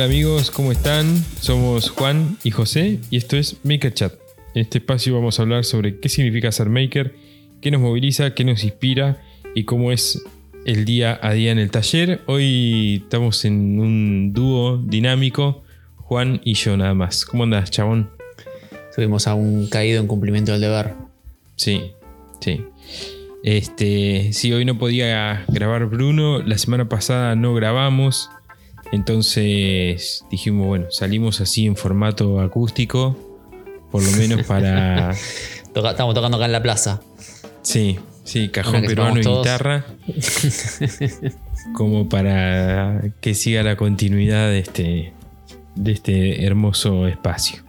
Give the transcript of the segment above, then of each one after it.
Hola amigos, ¿cómo están? Somos Juan y José y esto es Maker Chat. En este espacio vamos a hablar sobre qué significa ser maker, qué nos moviliza, qué nos inspira y cómo es el día a día en el taller. Hoy estamos en un dúo dinámico, Juan y yo nada más. ¿Cómo andas, chabón? Tuvimos a un caído en cumplimiento del deber. Sí, sí. Este, sí, hoy no podía grabar Bruno, la semana pasada no grabamos, entonces dijimos, bueno, salimos así en formato acústico, por lo menos para... estamos tocando acá en la plaza. Sí, sí, cajón peruano y guitarra, como para que siga la continuidad de este, de este hermoso espacio.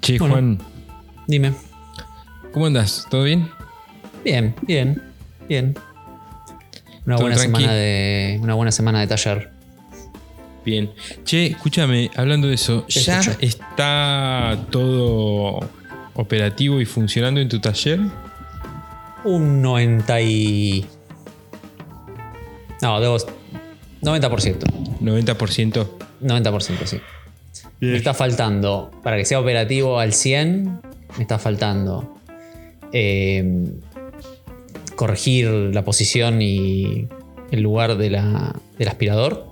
Che, Juan. Dime. ¿Cómo andas? ¿Todo bien? Bien, bien, bien. Una buena, semana de, una buena semana de taller. Bien. Che, escúchame, hablando de eso, ¿ya está todo operativo y funcionando en tu taller? Un 90 y... No, debo... 90%. 90%. 90%, sí. Me está faltando, para que sea operativo al 100, me está faltando eh, corregir la posición y el lugar de del aspirador.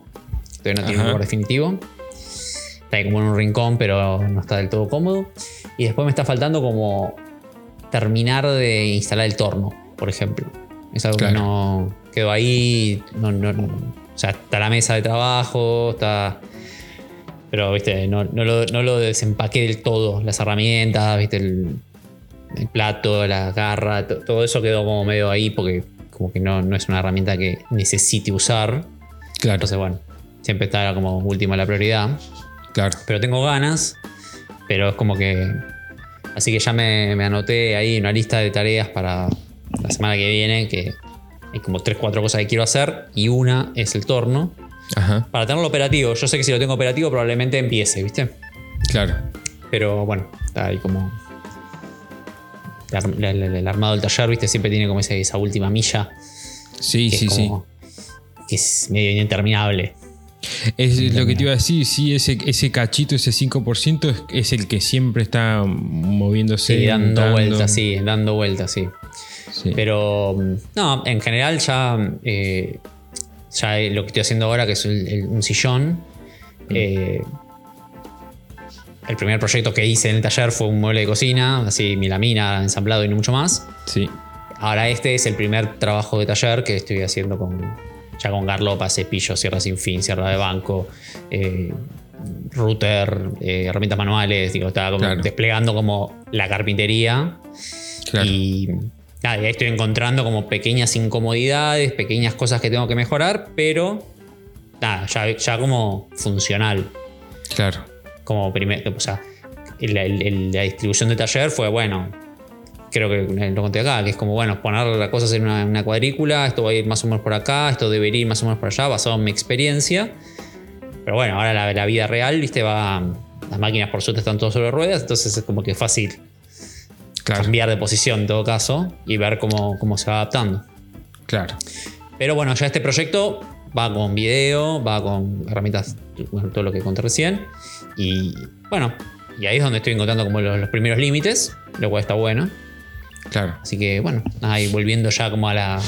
Todavía no tiene un lugar definitivo. Está ahí como en un rincón, pero no está del todo cómodo. Y después me está faltando como terminar de instalar el torno, por ejemplo. Es algo que no quedó ahí. o sea, está la mesa de trabajo, está pero, viste, no, lo, no, desempaqué del todo. Las herramientas, viste, el, plato, la garra, todo eso quedó como medio ahí porque como que no, no es una herramienta que necesite usar. Claro. Entonces, bueno, siempre está como última la prioridad. Claro. Pero tengo ganas, pero es como que... Así que ya me, me anoté ahí una lista de tareas para la semana que viene, que hay como 3, 4 cosas que quiero hacer y una es el torno. Para tenerlo operativo. Yo sé que si lo tengo operativo probablemente empiece, ¿viste? Claro. Pero bueno, está ahí como... El, armado del taller, ¿viste? Siempre tiene como esa, última milla. Sí, sí, sí. Que es medio interminable. Es lo que te iba a decir, sí, ese, ese cachito, ese 5% es, el que siempre está moviéndose. Sí, dando, vueltas, sí, dando vueltas, sí. Pero no, en general ya eh, ya lo que estoy haciendo ahora, que es un sillón. Mm. Eh, el primer proyecto que hice en el taller fue un mueble de cocina, así milamina, ensamblado y no mucho más. Sí. Ahora este es el primer trabajo de taller que estoy haciendo con ya con garlopa, cepillo, sierra sin fin, sierra de banco, eh, router, eh, herramientas manuales. Digo, estaba desplegando como la carpintería. Claro. Y ahí estoy encontrando como pequeñas incomodidades, pequeñas cosas que tengo que mejorar, pero nada, ya, como funcional. Claro. Como primero, o sea, la distribución de taller fue, bueno, creo que lo conté acá, que es como, bueno, poner las cosas en una, cuadrícula, esto va a ir más o menos por acá, esto debería ir más o menos por allá, basado en mi experiencia. Pero bueno, ahora la, la vida real, viste, va. Las máquinas por suerte están todas sobre ruedas, entonces es como que fácil cambiar de posición en todo caso y ver cómo, cómo se va adaptando. Claro. Pero bueno, ya este proyecto va con video, va con herramientas, todo lo que conté recién. Y bueno, y ahí es donde estoy encontrando como los, primeros límites, lo cual está bueno. Claro. Así que bueno, ahí volviendo ya como a la,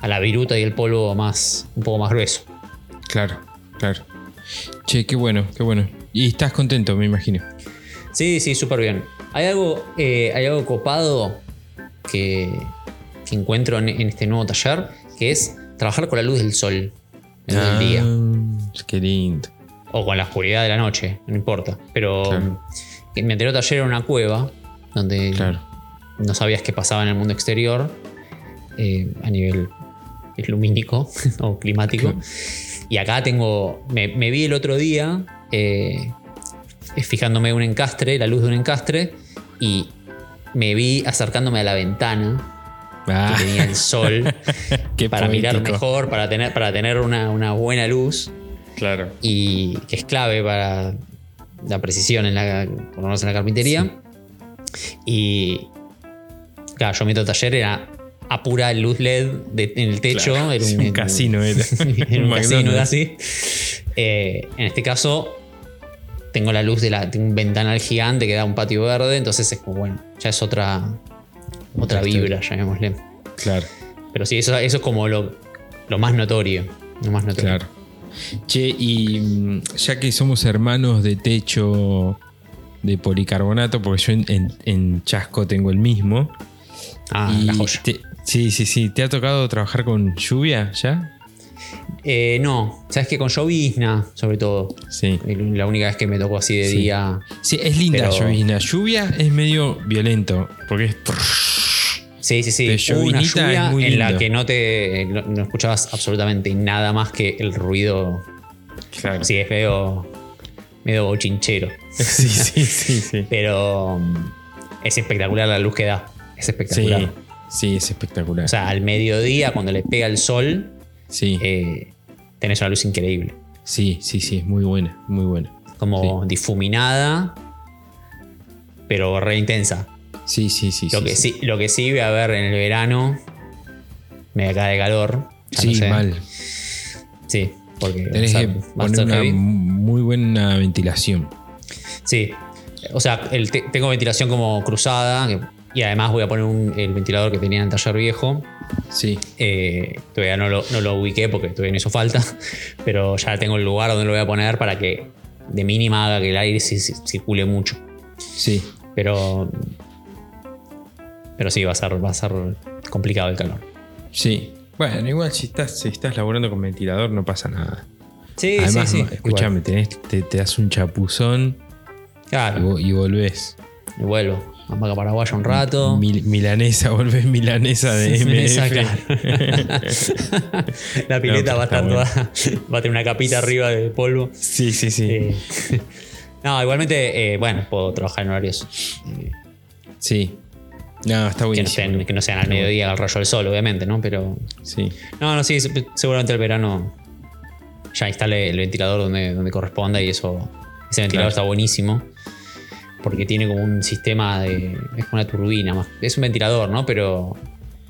a la viruta y el polvo más, un poco más grueso. Claro, claro. Che, qué bueno, qué bueno. Y estás contento, me imagino. Sí, sí, súper bien. Hay algo, eh, hay algo copado que, encuentro en, este nuevo taller, que es trabajar con la luz del sol en el día. Ah, qué lindo. O con la oscuridad de la noche, no importa. Pero mi anterior taller era una cueva donde no sabías qué pasaba en el mundo exterior eh, a nivel lumínico o climático. Y acá tengo, me, vi el otro día eh, fijándome en un encastre, la luz de un encastre, y me vi acercándome a la ventana que ah. tenía el sol para mirar mejor, para tener, para tener una, buena luz. Claro. Y que es clave para la precisión en la, por en la carpintería. Y claro, yo mi taller era a pura luz LED de- en el techo. Claro, era un casino era. en un casino McDonald's. casi. Eh, en este caso, tengo la luz de, la, de un ventanal gigante que da un patio verde, entonces es como, bueno, ya es otra, otra Otra vibra, llamémosle. Claro, Pero sí, eso, eso es como lo, lo más notorio. Lo más notorio. claro. Che, y mm, ya que somos hermanos de techo de policarbonato, porque yo en, en- en Chasco tengo el mismo. Ah, y la joya. te- sí, sí, sí. ¿Te ha tocado trabajar con lluvia ya? Eh, no, sabes que con llovizna, sobre todo. Sí. La única vez que me tocó así de Sí. día. Sí, es linda Pero- llovizna. Lluvia es medio violento, porque es... Sí, sí, sí. De Hubo una lluvia es muy en la que no te no, no escuchabas absolutamente nada más que el ruido. Claro. Sí, es medio, medio bochinchero. Sí, sí, sí, sí. Pero mm, es espectacular la luz que da. Es espectacular. Sí, sí, es espectacular. O sea, al mediodía, cuando le pega el sol, sí, eh, tenés una luz increíble. sí, sí, sí, es muy buena, muy buena. Como difuminada, pero re intensa. Sí, sí, sí. Lo, que sí, lo que sí voy a ver en el verano, me cae de calor. Sí, no sé. mal. Sí, porque Tenés que poner una heavy. muy buena ventilación. Sí, o sea, el te- tengo ventilación como cruzada que- y además voy a poner un- el ventilador que tenía en el taller viejo. Sí, Eh, todavía no lo, no lo ubiqué porque todavía no hizo falta, pero ya tengo el lugar donde lo voy a poner para que de mínima haga que el aire ci- ci- circule mucho. sí. Pero, pero sí, va a ser, va a ser complicado el calor. Sí. Bueno, igual si estás, si estás laburando con ventilador no pasa nada. Sí, Además, sí, sí. escúchame, tenés- te, te das un chapuzón y, Claro, vo- y volvés. y vuelvo. Vamos a Paraguaya un rato. Mil- milanesa, volvés milanesa de MF. La pileta No, va a estar toda. Va a tener una capita arriba de polvo. sí, sí, sí. Eh, no, igualmente, eh, bueno, puedo trabajar en horarios Sí. No, está que, no buenísimo. que no sean al mediodía al rayo del sol, obviamente, ¿no? Pero. Sí. No, no, sí, se- seguramente el verano ya instale el ventilador donde, donde corresponda y eso. Ese ventilador Claro. está buenísimo. Porque tiene como un sistema de. Es como una turbina más. Es un ventilador, ¿no? Pero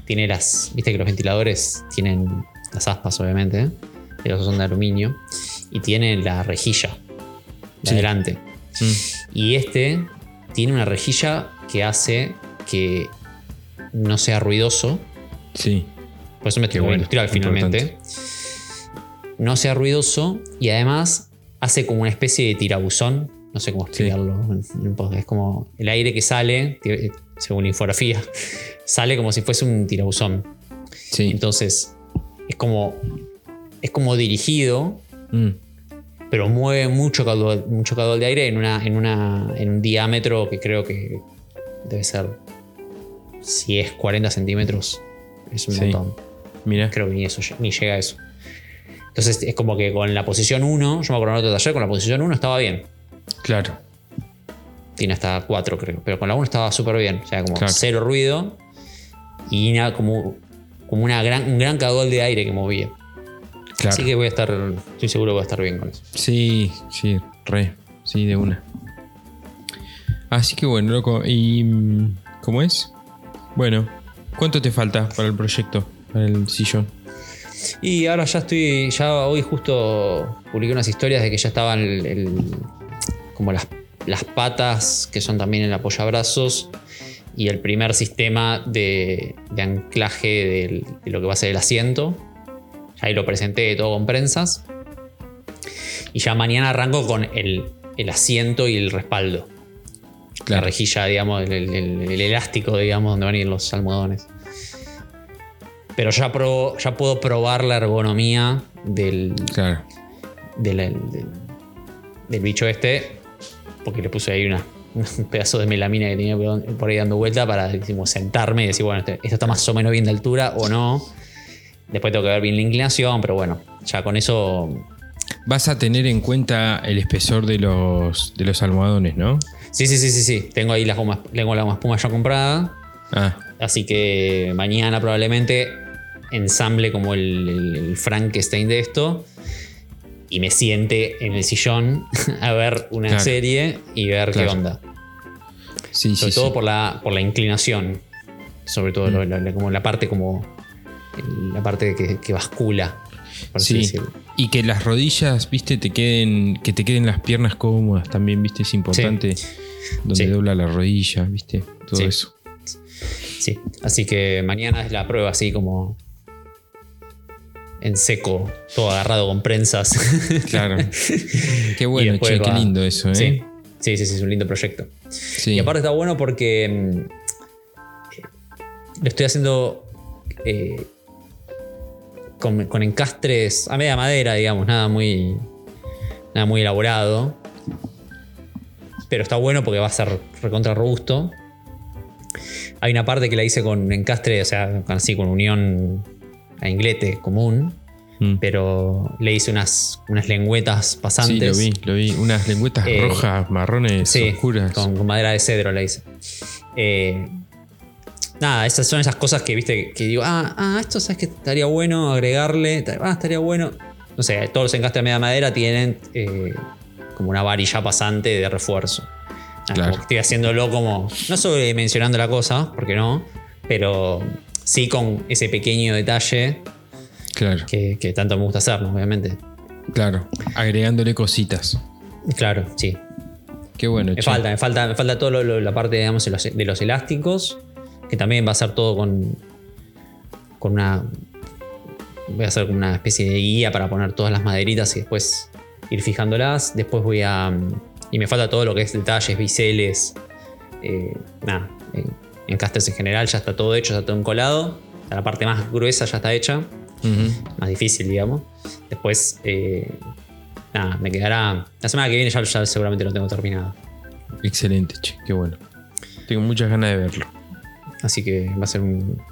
tiene las. Viste que los ventiladores tienen las aspas, obviamente. ¿eh? Pero son de aluminio. Y tienen la rejilla. De Sí. adelante. Mm. Y este tiene una rejilla que hace que no sea ruidoso. Sí. Por eso me estoy Qué bueno, industrial finalmente. No sea ruidoso y además hace como una especie de tirabuzón. No sé cómo explicarlo. Es como el aire que sale, eh, según la infografía, sale como si fuese un tirabuzón. Sí. Entonces es como, es como dirigido, Mm. pero mueve mucho caudal, mucho caudal de aire en, una, en, una, en un diámetro que creo que debe ser, si es 40 centímetros, es un Sí. montón. Mira. Creo que ni, eso, ni llega a eso. Entonces es como que con la posición 1, yo me acuerdo en otro taller, con la posición 1 estaba bien. Claro. Tiene hasta 4 creo, pero con la 1 estaba súper bien. O sea, como Claro. cero ruido y nada, como, como una gran, un gran caudal de aire que movía. Claro. Así que voy a estar, estoy seguro que voy a estar bien con eso. Sí, sí, re. Sí, de una. Así que bueno, loco. ¿Y mm, cómo es? Bueno, ¿cuánto te falta para el proyecto? Para el sillón. Y ahora ya estoy, ya hoy justo publiqué unas historias de que ya estaban el- como las, las patas que son también el apoyabrazos y el primer sistema de, de anclaje de lo que va a ser el asiento. Ahí lo presenté todo con prensas. Y ya mañana arranco con el, el asiento y el respaldo. La rejilla, digamos, el, el- el- el elástico, digamos, donde van a ir los almohadones. Pero ya, probo- ya puedo probar la ergonomía del, Claro. del, del- del bicho este. Porque le puse ahí una, un pedazo de melamina que tenía por ahí dando vuelta para decimos, sentarme y decir, bueno, este- esto está más o menos bien de altura o no. Después tengo que ver bien la inclinación, pero bueno, ya con eso. Vas a tener en cuenta el espesor de los, de los almohadones, ¿no? Sí, sí, sí, sí, sí. Tengo ahí la goma, tengo la goma espuma ya comprada. Ah, Así que mañana probablemente ensamble como el, el- el Frankenstein de esto y me siente en el sillón a ver una Claro. serie y ver Claro. qué onda. sí, Sobre sí. todo sí. Por, la, por la inclinación. Sobre todo Mm. la, la- como la parte como. La parte que, que bascula. Por Sí. Y que las rodillas, viste, te queden, que te queden las piernas cómodas también, viste, es importante. Donde Sí. dobla la rodilla, viste, todo Sí. eso. Sí. Así que mañana es la prueba así como. En seco, todo agarrado con prensas. Claro. Qué bueno, che, qué lindo eso, ¿eh? Sí. sí, sí, sí, es un lindo proyecto. Y aparte está bueno porque mm, lo estoy haciendo eh, con, con encastres a media madera, digamos, nada muy, nada muy elaborado. Pero está bueno porque va a ser recontra robusto. Hay una parte que la hice con encastre, o sea, así con unión a inglete común. Mm. Pero le hice unas, unas lengüetas Sí, pasantes. lo vi, lo vi. Unas lengüetas Eh, rojas, marrones, Sí, oscuras. con, con madera de cedro la hice. Eh, nada, esas son esas cosas que, viste, que digo, ah, ah, esto sabes que estaría bueno agregarle, ah, estaría bueno. No sé, todos los encastres de media madera tienen eh, como una varilla pasante de refuerzo. Ah, Claro. estoy haciéndolo como, no sobredimensionando la cosa, porque no, pero sí con ese pequeño detalle Claro, que, que tanto me gusta hacer, ¿no? obviamente. claro. Agregándole cositas. Claro, sí. Qué bueno, Me che. falta, me falta, me falta todo la parte digamos, de los, de los elásticos, que también va a ser todo con, con una. Voy a hacer como una especie de guía para poner todas las maderitas y después ir fijándolas. Después voy a. Y me falta todo lo que es detalles, biseles. eh, nada, eh, encastres en general, ya está todo hecho, ya está todo encolado. La parte más gruesa ya está hecha más difícil, digamos. Después, eh, nada, me quedará. La semana que viene ya, ya seguramente lo tengo terminado. Excelente, che, qué bueno. Tengo muchas ganas de verlo. Así que va a ser un,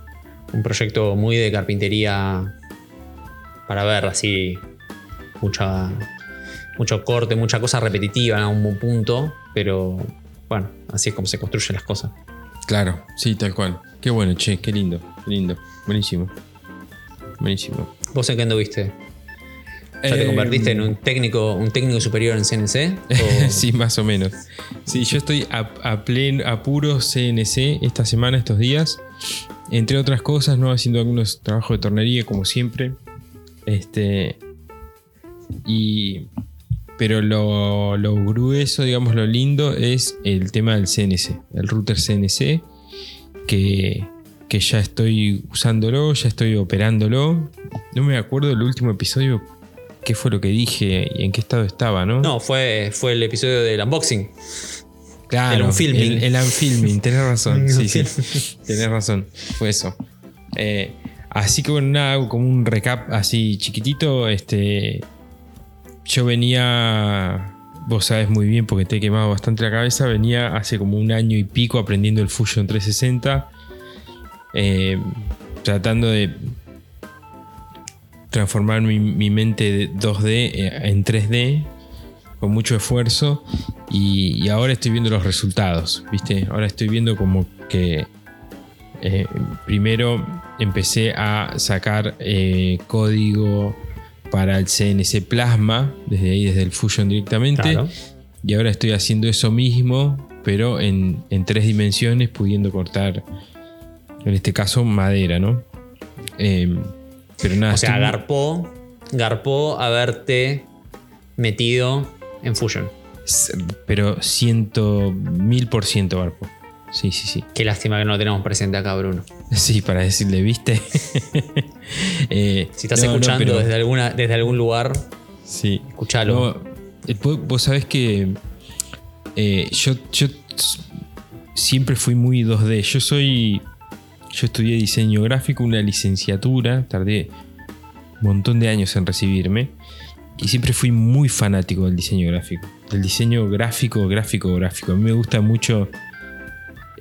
un proyecto muy de carpintería para ver así mucha, mucho corte, mucha cosa repetitiva en algún punto, pero bueno, así es como se construyen las cosas. Claro, sí, tal cual. Qué bueno, che, qué lindo, qué lindo. Buenísimo. Buenísimo. ¿Vos en qué anduviste? ¿Ya te Eh, convertiste en un técnico, un técnico superior en CNC? ¿O- sí, más o menos. Sí, yo estoy a, a plen- a puro CNC esta semana, estos días. Entre otras cosas, ¿no? Haciendo algunos trabajos de tornería, como siempre. Este. Y. Pero lo, lo grueso, digamos, lo lindo es el tema del CNC. El router CNC. Que, que ya estoy usándolo, ya estoy operándolo. No me acuerdo el último episodio. ¿Qué fue lo que dije y en qué estado estaba, no? No, fue, fue el episodio del unboxing. Claro, El unfilming. El, el unfilming, tenés razón. Sí, sí, tenés razón. Fue eso. Eh, así que bueno, nada, hago como un recap así chiquitito. Este. Yo venía. Vos sabés muy bien porque te he quemado bastante la cabeza. Venía hace como un año y pico aprendiendo el Fusion 360. eh, tratando de transformar mi, mi mente de 2D eh, en 3D con mucho esfuerzo y, y ahora estoy viendo los resultados, ¿viste? Ahora estoy viendo como que eh, primero empecé a sacar eh, código para el CNC Plasma, desde ahí, desde el Fusion directamente, Claro. y ahora estoy haciendo eso mismo, pero en, en tres dimensiones, pudiendo cortar, en este caso, madera, ¿no? Eh, pero nada, O sea, estoy garpó, garpó haberte metido en Fusion. Pero ciento mil por ciento, Barpo. Sí, sí, sí. Qué lástima que no lo tenemos presente acá, Bruno. Sí, para decirle, ¿viste? Eh, Si estás no, no, escuchando pero- desde, alguna, desde algún lugar, Sí. escuchalo. No, eh, vos, sabés que eh, yo, yo siempre fui muy 2D. Yo soy. Yo estudié diseño gráfico, una licenciatura. Tardé un montón de años en recibirme. Y siempre fui muy fanático del diseño gráfico. Del diseño gráfico, gráfico, gráfico. A mí me gusta mucho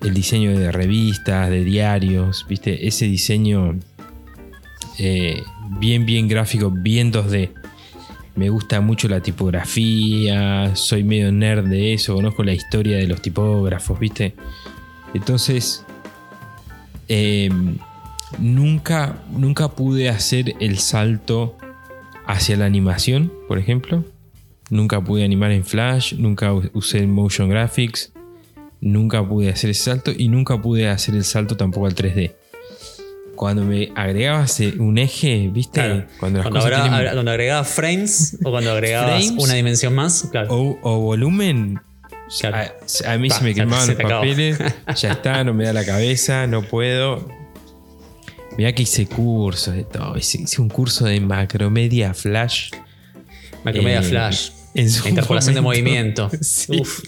el diseño de revistas, de diarios. ¿Viste? Ese diseño eh, bien, bien gráfico, bien 2D. Me gusta mucho la tipografía, soy medio nerd de eso, conozco la historia de los tipógrafos, ¿viste? Entonces, eh, nunca, nunca pude hacer el salto hacia la animación, por ejemplo. Nunca pude animar en Flash, nunca usé Motion Graphics. nunca pude hacer ese salto y nunca pude hacer el salto tampoco al 3D. Cuando me agregabas un eje, ¿viste? Claro. Cuando, Cuando, tienen- cuando agregabas frames o cuando agregabas Frames. una dimensión más, claro. o, o volumen, Claro. a, a mí se me quemaban se los papeles, ya está, no me da la cabeza, no puedo. Mirá que hice cursos de todo. Hice, hice un curso de macromedia flash. Macromedia eh, Flash. en su Interpolación de movimiento. Sí. Uf.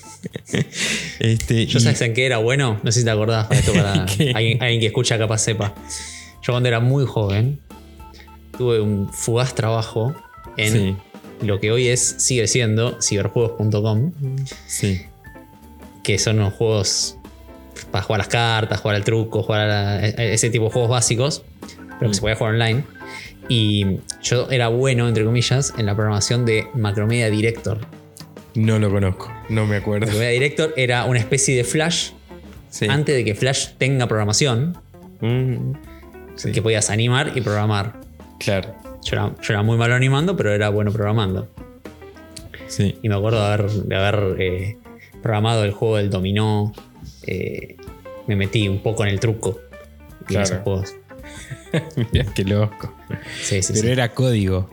Este, Yo y- sabes en qué era bueno, no sé si te acordás, para esto para alguien, alguien que escucha capaz sepa. Yo cuando era muy joven tuve un fugaz trabajo en Sí, lo que hoy es, sigue siendo, ciberjuegos.com, sí. Que son unos juegos para jugar las cartas, jugar al truco, jugar a la- ese tipo de juegos básicos, pero que se podía jugar online. Y yo era bueno, entre comillas, en la programación de Macromedia Director. No lo conozco, no me acuerdo. Macromedia Director era una especie de Flash Sí. antes de que Flash tenga programación, Mm, sí, que podías animar y programar. Claro, Yo era, yo era muy malo animando, pero era bueno programando. sí. Y me acuerdo de haber, de haber eh, programado el juego del dominó. eh, me metí un poco en el truco. en Claro. esos juegos. Mirá qué loco. Sí, sí, Pero sí. era código.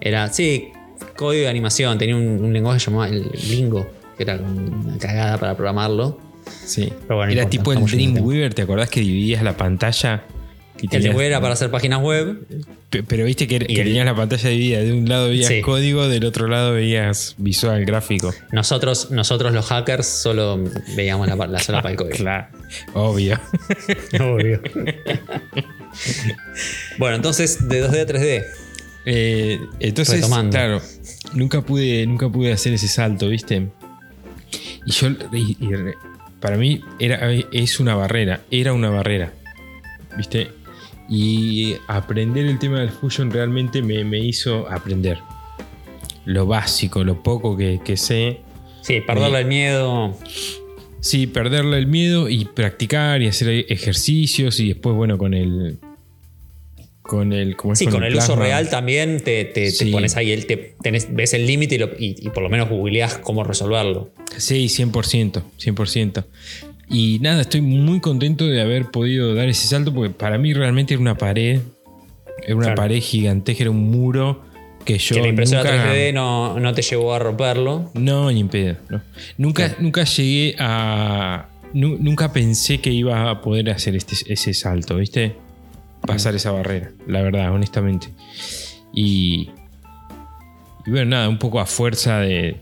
Era, sí, código de animación. Tenía un, un lenguaje llamado el Lingo, que era una cagada para programarlo. Sí. Pero bueno, no era importa, tipo el. Dreamweaver, ¿te acordás que dividías la pantalla? Y El lenguaje era para hacer páginas web. Pe- Pero viste que, que el- tenías la pantalla dividida. De un lado veías Sí. código, del otro lado veías visual gráfico. Nosotros, nosotros los hackers solo veíamos la, la sola para el código. Claro. Obvio. Obvio. bueno, entonces de 2D a 3D. Eh, entonces, Retomando. claro, nunca pude, nunca pude hacer ese salto, ¿viste? Y yo, y- y re- para mí, era, es una barrera, era una barrera, ¿viste? Y aprender el tema del fusion realmente me, me hizo aprender lo básico, lo poco que, que sé. Sí, perderle el miedo. Sí, perderle el miedo y practicar y hacer ejercicios y después, bueno, con el... Con el, ¿cómo es? Sí, con el uso real también te, te- pones ahí, el, te, tenés- ves el límite y, lo- y- y por lo menos googleás cómo resolverlo. Sí, 100%, 100%. Y nada, estoy muy contento de haber podido dar ese salto porque para mí realmente era una pared, era una Claro. pared gigantesca, era un muro que yo que la impresora nunca... 3D no, no te llevó a romperlo. No, ni pedo. no. Nunca, nunca llegué a... nu- nunca pensé que iba a poder hacer este, ese salto, ¿viste? Pasar esa barrera, la verdad, honestamente. Y... Y bueno, nada, un poco a fuerza de...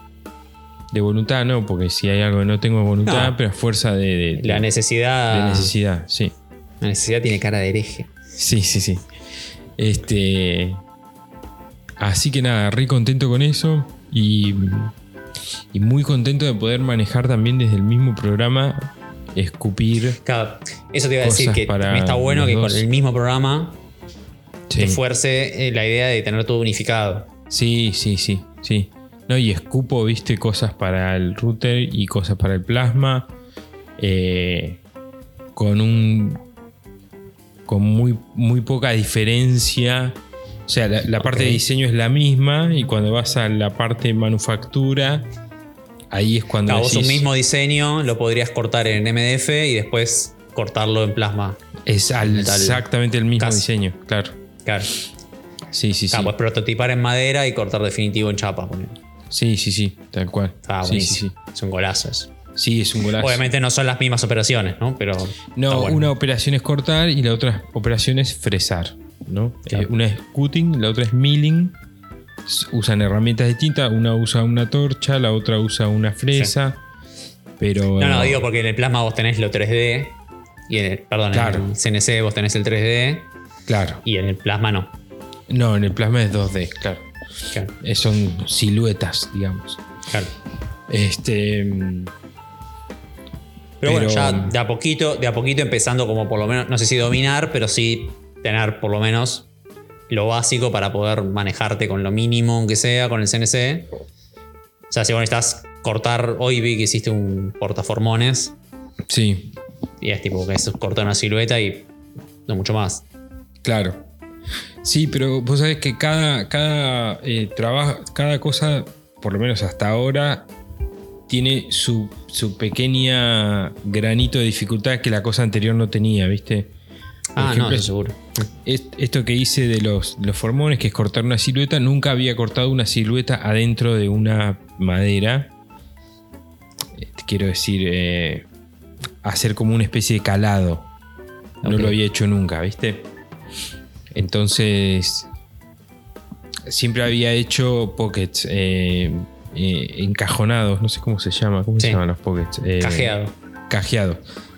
De voluntad, ¿no? Porque si hay algo que no tengo voluntad, No. pero a fuerza de, de- La de- necesidad. de necesidad, sí. La necesidad tiene cara de hereje. Sí, sí, sí. Este. Así que nada, re contento con eso. Y. Y muy contento de poder manejar también desde el mismo programa. Escupir. Claro, eso te iba a decir que para está bueno que con el mismo programa Sí, te fuerce eh, la idea de tener todo unificado. sí, sí, sí. sí. No, y escupo, viste, cosas para el router y cosas para el plasma. eh, con un. Con muy, muy poca diferencia. O sea, la, la parte de diseño es la misma. Y cuando vas a la parte de manufactura. Ahí es cuando. Claro, vos un mismo diseño lo podrías cortar en MDF y después cortarlo en plasma. Es al- exactamente el mismo Casi. diseño, claro. Claro. Sí, sí, sí. Claro, puedes prototipar en madera y cortar definitivo en chapa. Sí, sí, sí, tal cual. Ah, sí, sí, sí. Son golazos. Sí, es un golazo. Obviamente no son las mismas operaciones, ¿no? Pero. No, bueno. una operación es cortar y la otra operación es fresar. ¿no? Claro. Eh, una es cutting, la otra es milling. Usan herramientas distintas. Una usa una torcha, la otra usa una fresa. Pero. No, no, eh, digo porque en el plasma vos tenés lo 3D. Y en el, perdón, Claro. en el CNC vos tenés el 3D. Claro. Y en el plasma no. No, en el plasma es 2D, claro. Claro. Eh, son siluetas, digamos. claro. Este. Pero, bueno, ya de a poquito, de a poquito empezando como por lo menos, no sé si dominar, pero sí tener por lo menos lo básico para poder manejarte con lo mínimo, aunque sea, con el CNC. O sea, si vos necesitas cortar, hoy vi que hiciste un portaformones Sí, y es tipo que es cortar una silueta y no mucho más. Claro. Sí, pero vos sabés que cada, cada eh, trabajo, cada cosa, por lo menos hasta ahora, tiene su, su pequeña granito de dificultad que la cosa anterior no tenía, ¿viste? Por Ah, no, eso seguro. es- Esto que hice de los, los formones, que es cortar una silueta, nunca había cortado una silueta adentro de una madera. Eh, Quiero decir, eh, hacer como una especie de calado. No lo había hecho nunca, ¿viste? Entonces, siempre había hecho pockets eh, eh, encajonados, no sé cómo se llama, ¿cómo Sí. se llaman los pockets? Eh, Cajeado. cajeados.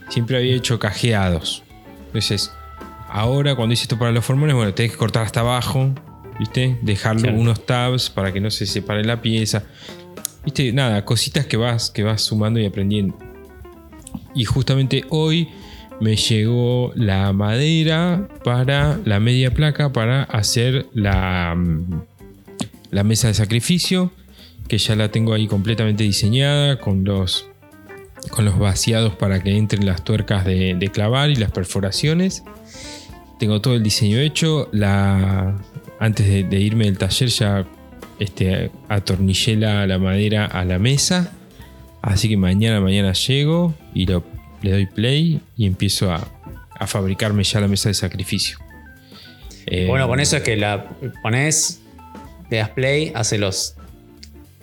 Siempre había hecho cajeados. Entonces, ahora cuando hice esto para los formones, bueno, tenés que cortar hasta abajo, ¿viste? Dejarlo Claro. unos tabs para que no se separe la pieza. ¿Viste? Nada, cositas que vas, que vas sumando y aprendiendo. Y justamente hoy me llegó la madera para la media placa para hacer la, mm, la mesa de sacrificio, que ya la tengo ahí completamente diseñada con los con los vaciados para que entren las tuercas de, clavar y las perforaciones. Tengo todo el diseño hecho. La, antes de, de irme del taller ya este, atornillé la, la madera a la mesa. Así que mañana, mañana llego y lo, le doy play y empiezo a, a fabricarme ya la mesa de sacrificio. Eh, Bueno, con eso es que la pones, le das play, hace los.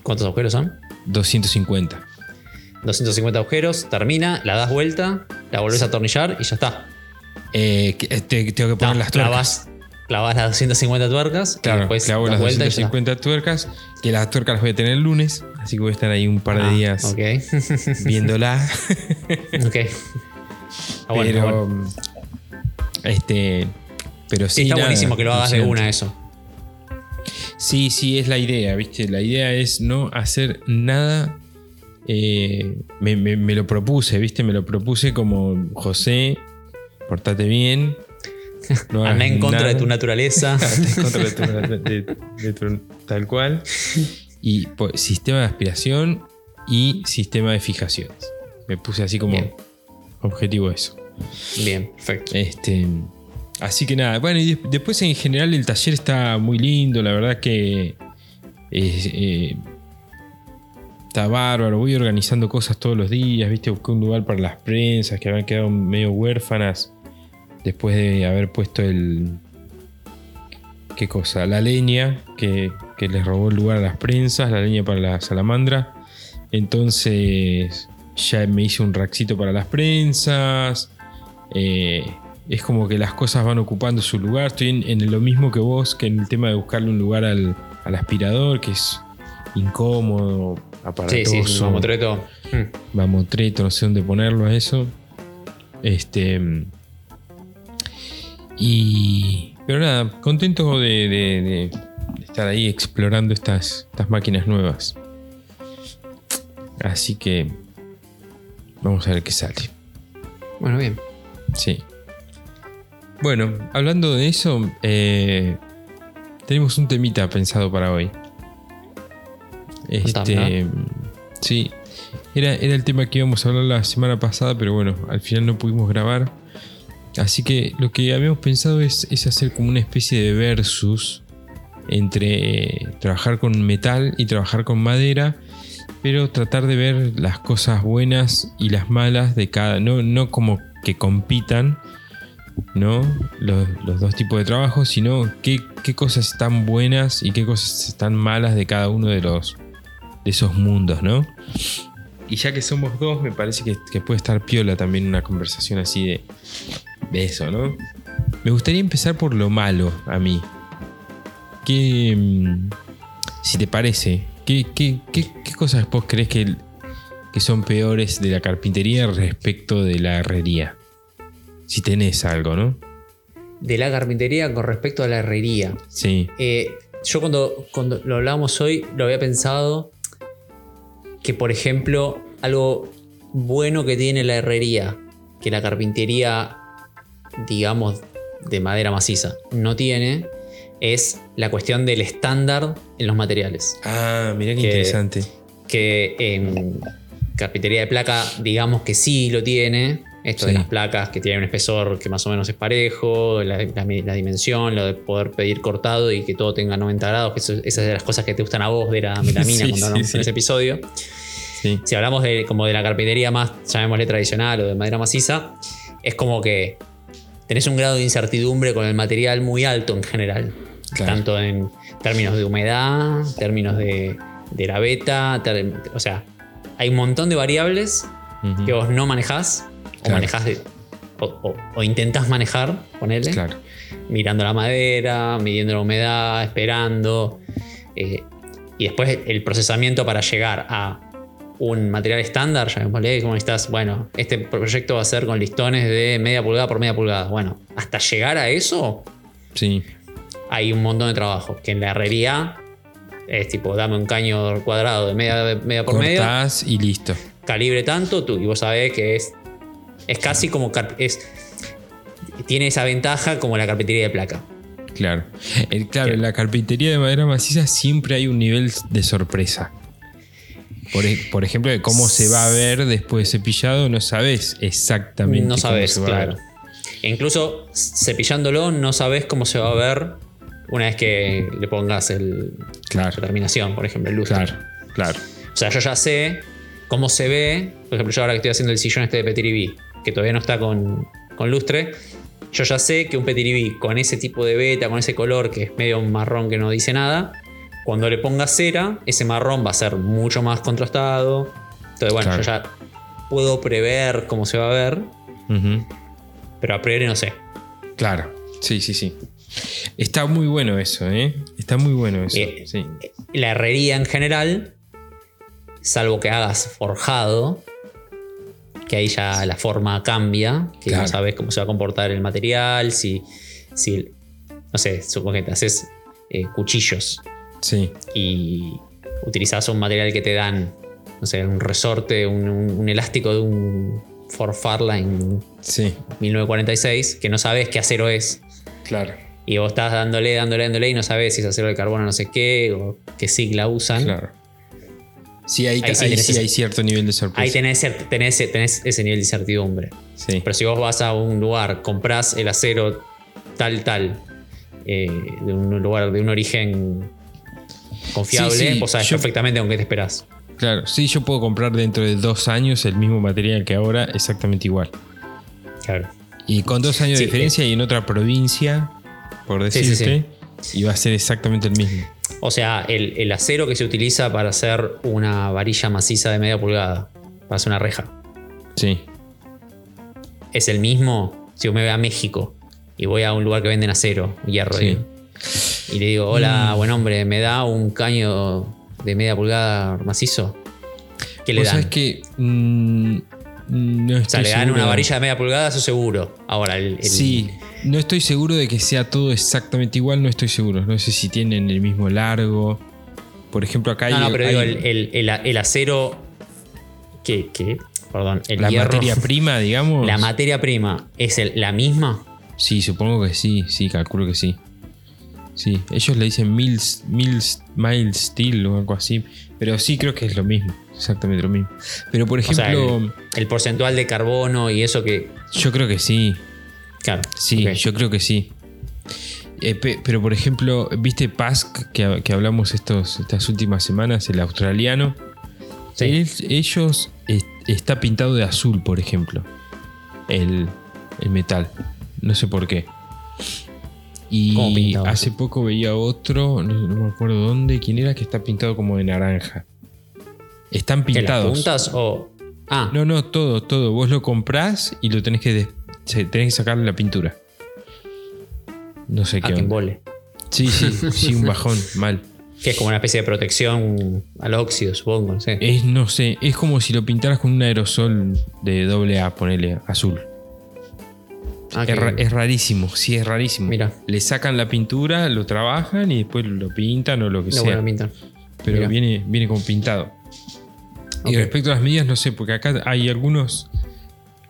¿Cuántos agujeros son? 250. 250 agujeros, termina, la das vuelta, la volvés a atornillar y ya está. Eh, te- tengo que poner No, las tuercas. Clavas, las 250 tuercas y Claro, después clavo las vuelta y ya está. 250 tuercas, que las tuercas las voy a tener el lunes, así que voy a estar ahí un par de Ah, días Ok. viéndola. ok. Ah, bueno, pero bueno. este pero sí, está nada, buenísimo que lo hagas de una eso. Sí, sí, es la idea, ¿viste? La idea es no hacer nada. eh, me, me- me lo propuse, ¿viste? Me lo propuse como José, portate bien. No Anda en contra de tu naturaleza. Anda en contra de tu- de- de tu- tal cual. Y pues, sistema de aspiración y sistema de fijaciones. Me puse así como Bien. objetivo eso. Bien, perfecto. Este, así que nada, bueno, y después en general el taller está muy lindo, la verdad que es, eh, está bárbaro. Voy organizando cosas todos los días, viste, busqué un lugar para las prensas que habían quedado medio huérfanas después de haber puesto el. ¿Qué cosa? La leña que, que les robó el lugar a las prensas, la leña para la salamandra. Entonces ya me hice un raxito para las prensas. Eh, es como que las cosas van ocupando su lugar. Estoy en, en lo mismo que vos, que en el tema de buscarle un lugar al, al aspirador, que es incómodo, Sí, aparatoso, sí, un mamotreto. Mamotreto, no sé dónde ponerlo a eso. Este. Y. Pero nada, contento de, de- de estar ahí explorando estas, estas máquinas nuevas. Así que. Vamos a ver qué sale. Bueno, bien. Sí. Bueno, hablando de eso, eh, tenemos un temita pensado para hoy. Este, sí, era, era el tema que íbamos a hablar la semana pasada, pero bueno, al final no pudimos grabar. Así que lo que habíamos pensado es, es hacer como una especie de versus entre trabajar con metal y trabajar con madera, pero tratar de ver las cosas buenas y las malas de cada, no, no como que compitan, ¿no? Los, los dos tipos de trabajo, sino qué, qué cosas están buenas y qué cosas están malas de cada uno de los de esos mundos, ¿no? Y ya que somos dos, me parece que puede estar piola también una conversación así de, de eso, ¿no? Me gustaría empezar por lo malo a mí. ¿Qué, mm, si te parece, qué, qué- qué- qué cosas vos crees que, que son peores de la carpintería respecto de la herrería? Si tenés algo, ¿no? De la carpintería con respecto a la herrería. Sí. Eh, yo cuando, cuando lo hablábamos hoy, lo había pensado que, por ejemplo, algo bueno que tiene la herrería, que la carpintería, digamos, de madera maciza, no tiene, es la cuestión del estándar en los materiales. Ah, mirá qué Que- interesante. Que en carpintería de placa, digamos que sí lo tiene. Esto de las placas que tienen un espesor que más o menos es parejo, la, la- la dimensión, lo de poder pedir cortado y que todo tenga 90 grados, que eso- esas de las cosas que te gustan a vos de la melamina Sí, cuando hablamos sí. en ese episodio. Si hablamos de, como de la carpintería más, llamémosle tradicional o de madera maciza, es como que tenés un grado de incertidumbre con el material muy alto en general. Claro. Tanto en términos de humedad, términos de, de la beta, ter- o sea, hay un montón de variables que vos no manejás o Claro. manejás de- o, o- o intentás manejar, ponele, Claro. mirando la madera, midiendo la humedad, esperando. eh, y después el procesamiento para llegar a un material estándar, llamémosle, como estás, bueno, este proyecto va a ser con listones de media pulgada por media pulgada. Bueno, hasta llegar a eso Sí. hay un montón de trabajo. Que en la herrería es tipo, dame un caño cuadrado de media, media por media, Cortás y listo. calibre tanto, tú, y vos sabés que es, es casi como. Es, tiene esa ventaja como la carpintería de placa. Claro. El- claro, Que- en la carpintería de madera maciza siempre hay un nivel de sorpresa. Por, e- por ejemplo, de cómo se va a ver después de cepillado, no sabes exactamente No sabes, claro. E incluso cepillándolo, no sabes cómo se va a ver una vez que le pongas el, Claro. terminación, por ejemplo, el lustre. Claro, claro. O sea, yo ya sé cómo se ve. Por ejemplo, yo ahora que estoy haciendo el sillón este de Petiribí, que todavía no está con, con lustre, yo ya sé que un Petiribí con ese tipo de beta, con ese color que es medio marrón que no dice nada, cuando le ponga cera, ese marrón va a ser mucho más contrastado. Entonces, bueno, Claro. yo ya puedo prever cómo se va a ver, pero a priori no sé. Claro. Sí, sí, sí. Está muy bueno eso, ¿eh? Está muy bueno eso. Eh, sí. La herrería en general, salvo que hagas forjado, que ahí ya la forma cambia, que Claro. no sabes cómo se va a comportar el material, si, si no sé, supongo que te haces eh, cuchillos Sí. y utilizas un material que te dan, no sé, un resorte, un, un- un elástico de un Ford Fairlane Sí. 1946, que no sabes qué acero es. Claro. Y vos estás dándole, dándole, dándole y no sabes si es acero de carbono no sé qué o qué sigla usan. Claro. Sí, ahí, Ahí sí ahí tenés sí ese- hay cierto nivel de sorpresa. Ahí tenés, tenés, tenés ese nivel de incertidumbre. Sí. Pero si vos vas a un lugar, comprás el acero tal, tal, eh, de un lugar, de un origen confiable, Sí, sí, vos sabés yo- perfectamente con qué te esperás. Claro. Sí, yo puedo comprar dentro de dos años el mismo material que ahora, exactamente igual. Claro. Y con dos años Sí, de diferencia y en otra provincia, por decirte, y va a ser exactamente el mismo. O sea, el, el acero que se utiliza para hacer una varilla maciza de media pulgada, para hacer una reja, Sí. es el mismo si yo me voy a México y voy a un lugar que venden acero, hierro, Sí. Y le digo, Mm. hola, buen hombre, ¿me da un caño de media pulgada macizo? ¿Qué le dan? que mm, no O sea, le dan seguro una varilla de media pulgada, eso seguro. Ahora, el, el- Sí, no estoy seguro de que sea todo exactamente igual, no estoy seguro. No sé si tienen el mismo largo. Por ejemplo, acá hay, No, no, pero hay digo, el, acero. Que, que- perdón, el la hierro- materia prima, digamos. La materia prima es la misma. Sí, supongo que sí, sí, calculo que sí. Sí, ellos le dicen Mills, Mills, Mild Steel o algo así, pero sí creo que es lo mismo, exactamente lo mismo. Pero por O sea, ejemplo, el, el porcentual de carbono y eso que. yo creo que sí, Claro. sí, yo creo que sí. Eh, pe- pero por ejemplo, ¿viste Pask que, que hablamos estos, estas últimas semanas, el australiano? Sí. Él- ellos es- está pintado de azul, por ejemplo, el, el metal. No sé por qué. ¿Cómo Y hace poco veía otro, no, no me acuerdo dónde, quién era, que está pintado como de naranja. Están ¿Que las pintados. puntas o.? Ah, No, no, todo, todo. Vos lo comprás y lo tenés que, des- tenés que sacarle la pintura. No sé a qué. que embole. Sí, sí, sí, un bajón, mal. Que es como una especie de protección al óxido, supongo. No sé. Es, no sé, es como si lo pintaras con un aerosol de doble A, ponele azul. Ah, Es, que- ra- es rarísimo, sí, es rarísimo. Mira. Le sacan la pintura, lo trabajan y después lo pintan o lo que no, sea. bueno, pintan. pero viene, viene como pintado. Y respecto a las medidas, no sé, porque acá hay algunos,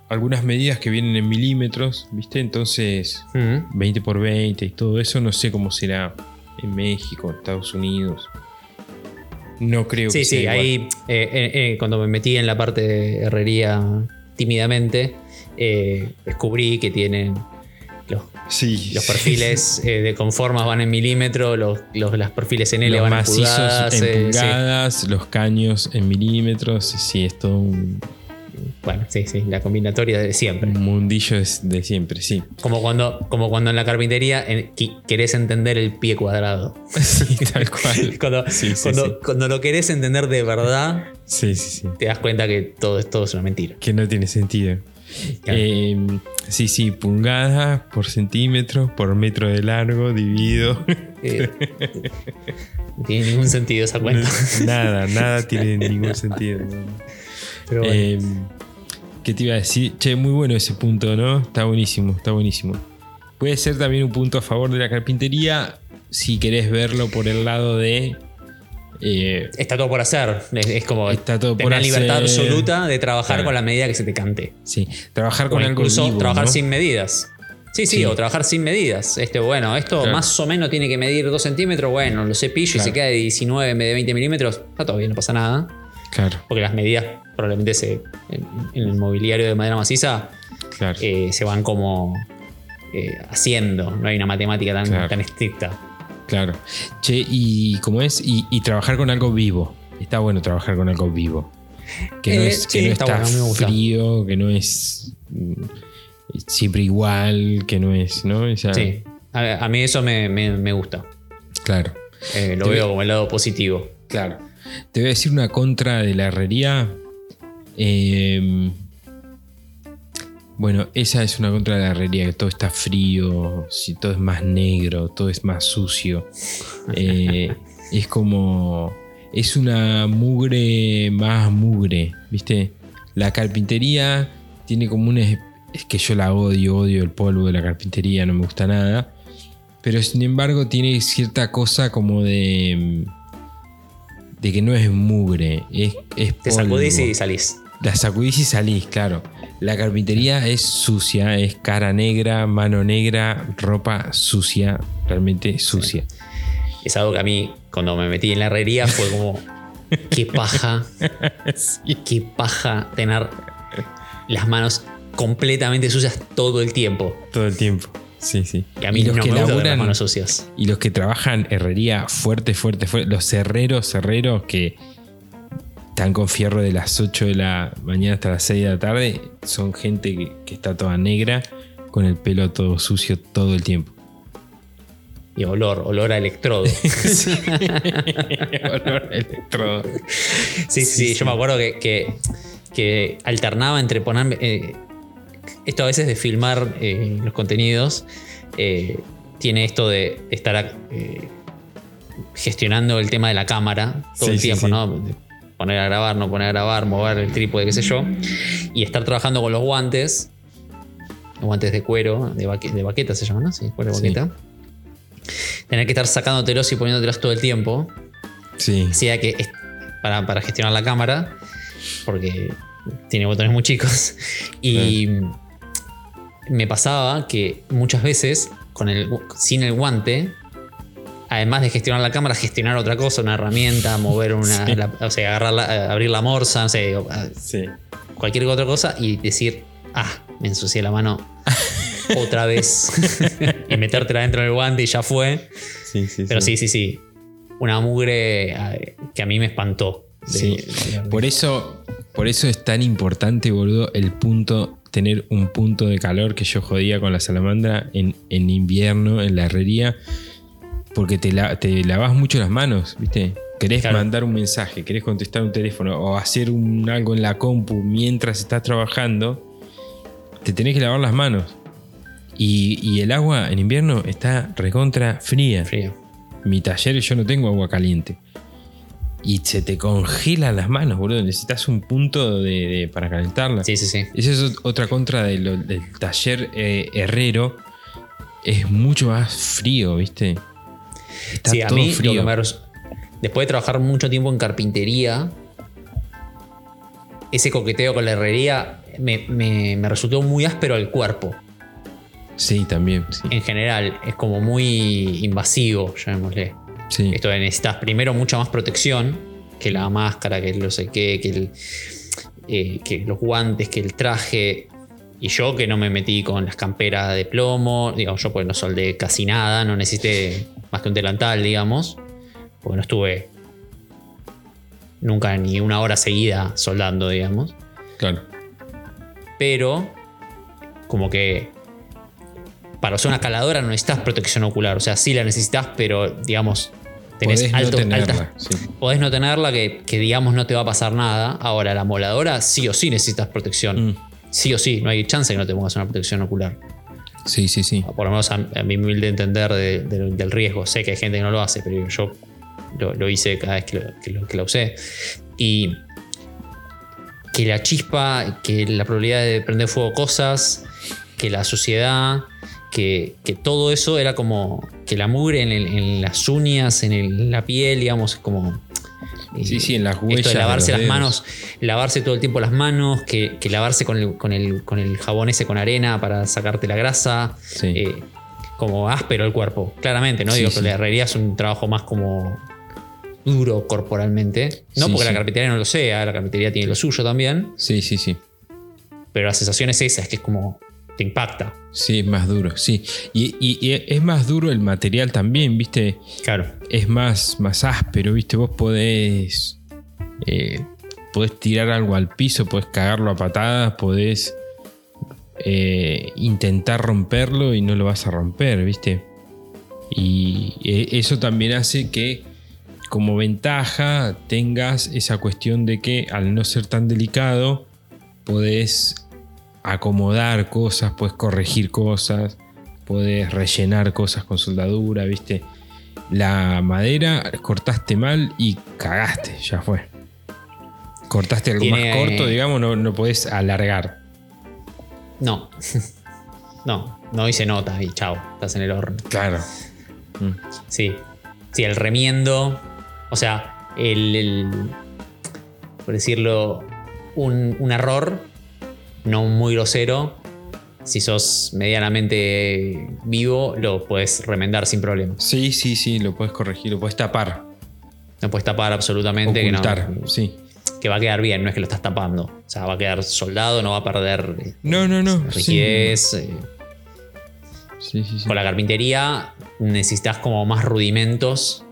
algunas medidas que vienen en milímetros, ¿viste? Entonces, Mm. 20 por 20 y todo eso, no sé cómo será en México, Estados Unidos. No creo Sí, que sea sí, igual. ahí eh, eh, eh, cuando me metí en la parte de herrería tímidamente, eh, descubrí que tienen los, Sí. los perfiles eh, de con formas van en milímetros, los, los, los perfiles en L los van en macizos pulgadas. en eh, sí. pulgadas, los caños en milímetros. Sí, es todo un, Bueno, sí, sí, la combinatoria de siempre. un mundillo es de siempre, sí. Como cuando, como cuando en la carpintería en- querés entender el pie cuadrado. Sí, tal cual. Cuando, Sí, sí, cuando, sí. cuando lo querés entender de verdad, Sí, sí, sí. te das cuenta que todo, es- todo es una mentira. Que no tiene sentido. Claro. Eh, sí, sí, pulgadas por centímetro, por metro de largo, dividido. Eh, no tiene ningún sentido esa cuenta. nada, nada tiene ningún sentido. Pero bueno. Eh, ¿Qué te iba a decir? Che, muy bueno ese punto, ¿no? Está buenísimo, está buenísimo. Puede ser también un punto a favor de la carpintería si querés verlo por el lado de. Eh, Está todo por hacer. Es, es como Está todo tener por la libertad hacer. absoluta de trabajar Claro. con la medida que se te cante. sí, trabajar O con algo incluso vivo, trabajar ¿no? sin medidas. Sí, sí, Sí. o trabajar sin medidas. Este, bueno, esto Claro. más o menos tiene que medir 2 centímetros. Bueno, lo cepillo y Claro. se queda de 19 en vez de 20 milímetros. Está todo bien, no pasa nada. Claro, Porque las medidas probablemente se, en, en el mobiliario de madera maciza eh, se van como eh, haciendo. No hay una matemática tan, tan estricta. Claro. Che, y como es, y, y trabajar con algo vivo. Está bueno trabajar con algo vivo. Que no, Eh, es, que sí, no está está, bueno, frío, que no es mm, siempre igual, que no es, ¿no? Esa- Sí. A, a mí eso me, me- me gusta. Claro, Eh, lo Te veo ve- como el lado positivo. claro. Te voy a decir una contra de la herrería. Eh, bueno, esa es una contra de la herrería, que todo está frío, si todo es más negro, todo es más sucio. Eh, es como. Es una mugre más mugre, ¿viste? La carpintería tiene como un. Es es que yo la odio, odio el polvo de la carpintería, no me gusta nada. Pero sin embargo, tiene cierta cosa como de. de que no es mugre, es, es Te sacudís y salís. La sacudís y salís, claro. La carpintería es sucia, es cara negra, mano negra, ropa sucia, realmente sucia. Es algo que a mí, cuando me metí en la herrería, fue como. Qué paja. Qué paja tener las manos completamente sucias todo el tiempo. Todo el tiempo. Sí, sí. Y a mí los no que me gustan las laburan manos sucias. y los que trabajan herrería fuerte, fuerte, fuerte, los herreros, herreros que están con fierro de las 8 de la mañana hasta las 6 de la tarde, son gente que, que está toda negra, con el pelo todo sucio todo el tiempo. Y olor, olor a electrodo. Olor a electrodo. Sí, sí, sí, yo me acuerdo que, que, que alternaba entre ponerme. eh, esto a veces de filmar eh, los contenidos eh, tiene esto de estar gestionando el tema de la cámara todo Sí, el tiempo. ¿no? Poner a grabar, no poner a grabar, mover el trípode, qué sé yo. Y estar trabajando con los guantes, guantes de cuero, de, baque- de baqueta se llaman, ¿no? Sí, cuero de Sí. baqueta. Tener que estar sacándotelos y poniéndotelos todo el tiempo Sí. sea que para, para gestionar la cámara, porque tiene botones muy chicos. Y me pasaba que muchas veces, con el, sin el guante, además de gestionar la cámara, gestionar otra cosa, una herramienta, mover una. Sí. la- o sea, agarrar la- abrir la morsa, no sé, ah, Sí. cualquier otra cosa y decir, ah, me ensucié la mano otra vez. y metértela dentro del guante y ya fue. Sí, sí, Pero sí, sí, sí. Una mugre eh, que a mí me espantó. de- Sí. de- Por eso, por eso es tan importante, boludo, el punto, tener un punto de calor que yo jodía con la salamandra en, en invierno, en la herrería, porque te, la- te lavas mucho las manos, ¿viste? Querés Claro. mandar un mensaje, querés contestar un teléfono o hacer un, algo en la compu mientras estás trabajando, te tenés que lavar las manos. Y, y el agua en invierno está recontra fría Frío. mi taller yo no tengo agua caliente. Y se te congelan las manos, boludo. Necesitas un punto de, de- para calentarla. Sí, sí, sí. Esa es ot- otra contra de lo- del taller eh, herrero. Es mucho más frío, ¿viste? Está Sí, a mí, lo frío. que me res- después de trabajar mucho tiempo en carpintería, ese coqueteo con la herrería me, me- me resultó muy áspero al cuerpo. Sí, también. Sí. En general, es como muy invasivo, llamémosle. sí. Esto de necesitas primero mucha más protección que la máscara, que no sé qué, que, el, eh, que los guantes, que el traje. Y yo que no me metí con las camperas de plomo, digamos, yo pues no soldé casi nada, no necesité más que un delantal, digamos, porque no estuve nunca ni una hora seguida soldando, digamos. Claro. Pero, como que para usar una caladora no necesitas protección ocular, o sea, sí la necesitas, pero digamos, tenés Podés alto, no tenerla. altas- sí. podés no tenerla, que, que digamos no te va a pasar nada. Ahora, la moladora sí o sí necesitas protección. Mm. Sí o sí, no hay chance que no te pongas una protección ocular. Sí, sí, sí. Por lo menos a, a mi humilde entender de- de- del riesgo. Sé que hay gente que no lo hace, pero yo lo, hice cada vez que, lo- usé. Y que la chispa, que la probabilidad de prender fuego cosas, que la suciedad, que, todo eso era como que la mugre en, las uñas, en, en la piel, digamos, como... Sí, sí, en las esto huellas de de lavarse los las dedos. manos, lavarse todo el tiempo las manos, que, que lavarse con el, con, el, con el jabón ese con arena para sacarte la grasa. Sí. eh, como áspero el cuerpo, claramente, ¿no? Sí, Digo, sí. la herrería es un trabajo más como duro corporalmente. No Sí, porque la carpintería no lo sea, la carpintería tiene lo suyo también, Sí, sí, sí. pero la sensación es esa, es que es como te impacta. Sí, es más duro, sí. Y, y- y es más duro el material también, ¿viste? Claro. Es más, más áspero, ¿viste? Vos podés. eh, podés tirar algo al piso, podés cagarlo a patadas, podés eh, intentar romperlo y no lo vas a romper, ¿viste? Y eh, eso también hace que como ventaja tengas esa cuestión de que al no ser tan delicado podés acomodar cosas, puedes corregir cosas, puedes rellenar cosas con soldadura, ¿viste? La madera cortaste mal y cagaste, ya fue. Cortaste algo Tiene- más corto, digamos, no, no podés alargar. No. no, no y se nota y chao, estás en el horno. Claro. Mm. Sí. Sí, el remiendo. O sea, el. el- por decirlo, un, un error, no muy grosero. Si sos medianamente vivo, lo puedes remendar sin problema. Sí, sí, sí, lo puedes corregir, lo puedes tapar, No puedes tapar absolutamente que, no- sí. que va a quedar bien, no es que lo estás tapando. O sea, va a quedar soldado, no va a perder eh, No, no, no. Sí, rigidez. eh. sí, sí, sí. Con la carpintería necesitas como más rudimentos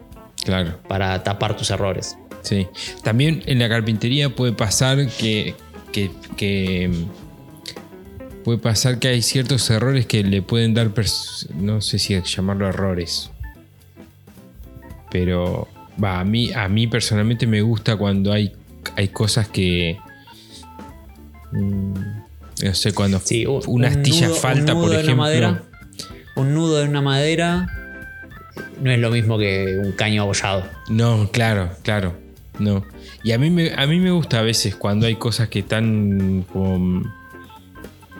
Claro. para tapar tus errores. Sí. También en la carpintería puede pasar que, que- que, mm, puede pasar que hay ciertos errores que le pueden dar no sé si llamarlo errores. Pero va, a mí a mí personalmente me gusta cuando hay hay cosas que mm, no sé cuando Sí, un- una un astilla un falta nudo por de una ejemplo. madera. Un nudo de una madera no es lo mismo que un caño abollado. No, claro, claro. No. Y a mí me, a mí me gusta a veces cuando hay cosas que están como.